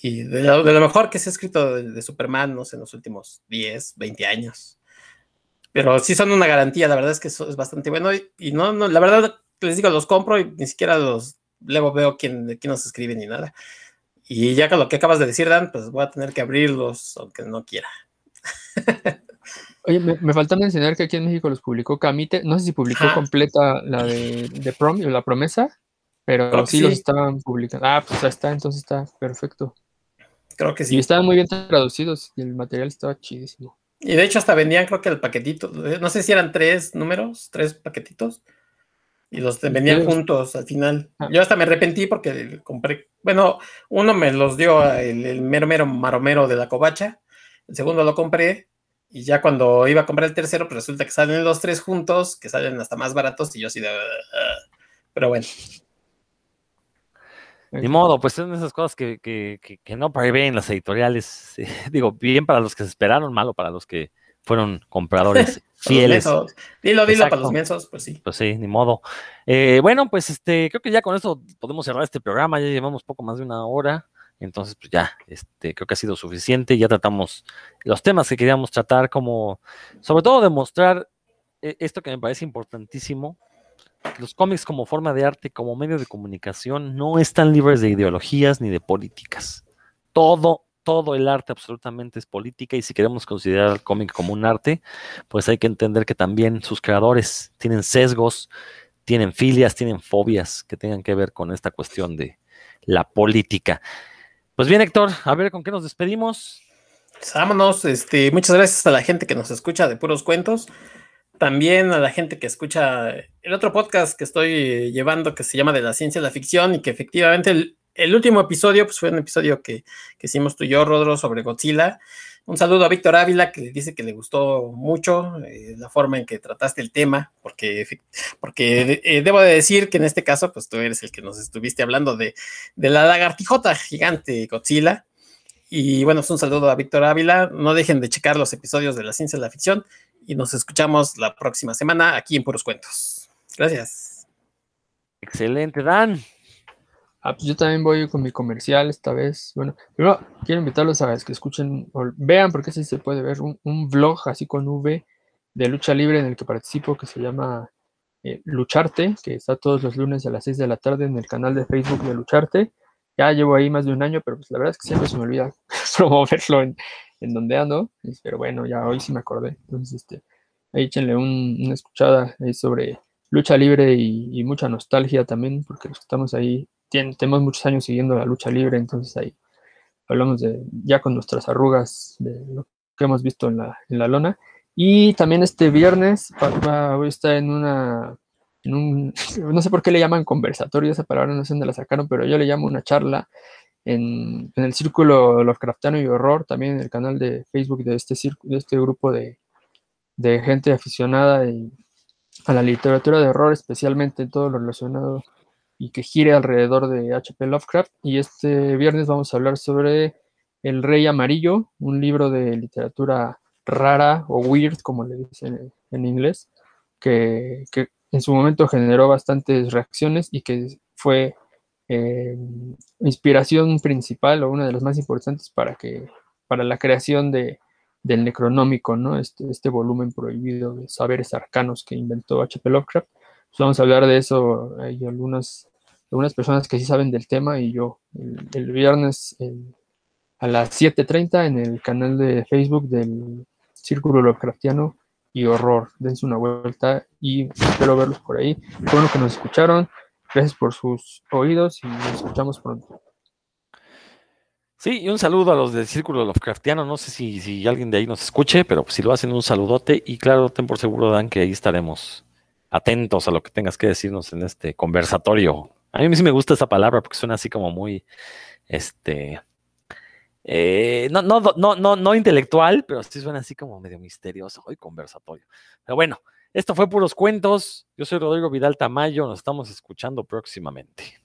y de lo, de lo, mejor que se ha escrito de, de, Superman, no sé, en los últimos 10, 20 años. Pero sí son una garantía, la verdad es que eso es bastante bueno. Y, y no, no, la verdad, les digo, los compro y ni siquiera los luego veo quién, quién nos escribe ni nada. Y ya con lo que acabas de decir, Dan, pues voy a tener que abrirlos, aunque no quiera. Oye, me, me, falta mencionar que aquí en México los publicó Camite. No sé si publicó completa la de, de Prom, la promesa, pero sí, sí, los estaban publicando. Ah, pues ya está, entonces está perfecto. Creo que sí. Y estaban muy bien traducidos y el material estaba chidísimo. Y de hecho hasta vendían creo que el paquetito, no sé si eran tres números, tres paquetitos. Y los venían juntos al final. Ah. Yo hasta me arrepentí porque compré, bueno, uno me los dio el, el mero mero maromero de la covacha, el segundo lo compré y ya cuando iba a comprar el tercero, pues resulta que salen los tres juntos, que salen hasta más baratos y yo así de... Ah". pero bueno. Ni modo, pues son esas cosas que, que, que, no prevén las editoriales. digo, bien para los que se esperaron, malo para los que fueron compradores fieles. dilo, dilo para los mensos, pues sí. Pues sí, ni modo. Eh, bueno, pues este, creo que ya con esto podemos cerrar este programa, ya llevamos poco más de una hora. Entonces, pues ya, este, creo que ha sido suficiente. Ya tratamos los temas que queríamos tratar, como, sobre todo demostrar eh, esto que me parece importantísimo. Los cómics como forma de arte, como medio de comunicación, no están libres de ideologías ni de políticas. Todo, todo el arte absolutamente es política y si queremos considerar el cómic como un arte, pues hay que entender que también sus creadores tienen sesgos, tienen filias, tienen fobias que tengan que ver con esta cuestión de la política. Pues bien, Héctor, a ver con qué nos despedimos. Pues vámonos, este, muchas gracias a la gente que nos escucha de puros cuentos. También a la gente que escucha el otro podcast que estoy llevando que se llama De la ciencia y la ficción y que efectivamente último episodio pues fue un episodio que, que hicimos tú y yo, Rodro, sobre Godzilla. Un saludo a Víctor Ávila, que dice que le gustó mucho eh, la forma en que trataste el tema, porque, porque eh, debo de decir que en este caso, pues tú eres el que nos estuviste hablando de, de la lagartijota gigante Godzilla. Y bueno, pues un saludo a Víctor Ávila. No dejen de checar los episodios de la ciencia y la ficción y nos escuchamos la próxima semana aquí en Puros Cuentos. Gracias. Excelente, Dan. Ah, pues yo también voy con mi comercial esta vez. Bueno, primero quiero invitarlos a que escuchen o vean, porque así se puede ver, un, un, vlog así con V de lucha libre en el que participo que se llama eh, Lucharte, que está todos los lunes a las 6 de la tarde en el canal de Facebook de Lucharte. Ya llevo ahí más de un año, pero pues la verdad es que siempre se me olvida promoverlo en, en donde ando. Pero bueno, ya hoy sí me acordé. Entonces, este, ahí échenle una escuchada ahí sobre lucha libre y, y mucha nostalgia también, porque estamos ahí tenemos muchos años siguiendo la lucha libre, entonces ahí hablamos de ya con nuestras arrugas de lo que hemos visto en la, en la lona. Y también este viernes voy a estar en una, en un, no sé por qué le llaman conversatorio, esa palabra no sé dónde la sacaron, pero yo le llamo una charla en, en el círculo Lovecraftiano y Horror, también en el canal de Facebook de este, de este grupo de, de gente aficionada a la literatura de horror, especialmente todo lo relacionado y que gire alrededor de H.P. Lovecraft. Y este viernes vamos a hablar sobre El Rey Amarillo, un libro de literatura rara o weird, como le dicen en inglés, que, en su momento generó bastantes reacciones y que fue eh, inspiración principal o una de las más importantes para, que, para la creación de, del Necronómico, ¿no? Este, este volumen prohibido de saberes arcanos que inventó H.P. Lovecraft. Pues vamos a hablar de eso. Hay algunas algunas personas que sí saben del tema y yo el, viernes a las 7.30 en el canal de Facebook del Círculo Lovecraftiano y Horror. Dense una vuelta y espero verlos por ahí. Bueno que nos escucharon. Gracias por sus oídos y nos escuchamos pronto. Sí, y un saludo a los del Círculo Lovecraftiano. No sé si, si alguien de ahí nos escuche, pero si lo hacen, un saludote. Y claro, ten por seguro, Dan, que ahí estaremos atentos a lo que tengas que decirnos en este conversatorio a mí sí me gusta esa palabra porque suena así como muy, este, eh, no, no, no, no, no intelectual, pero sí suena así como medio misterioso y conversatorio. Pero bueno, esto fue puros cuentos. Yo soy Rodrigo Vidal Tamayo. Nos estamos escuchando próximamente.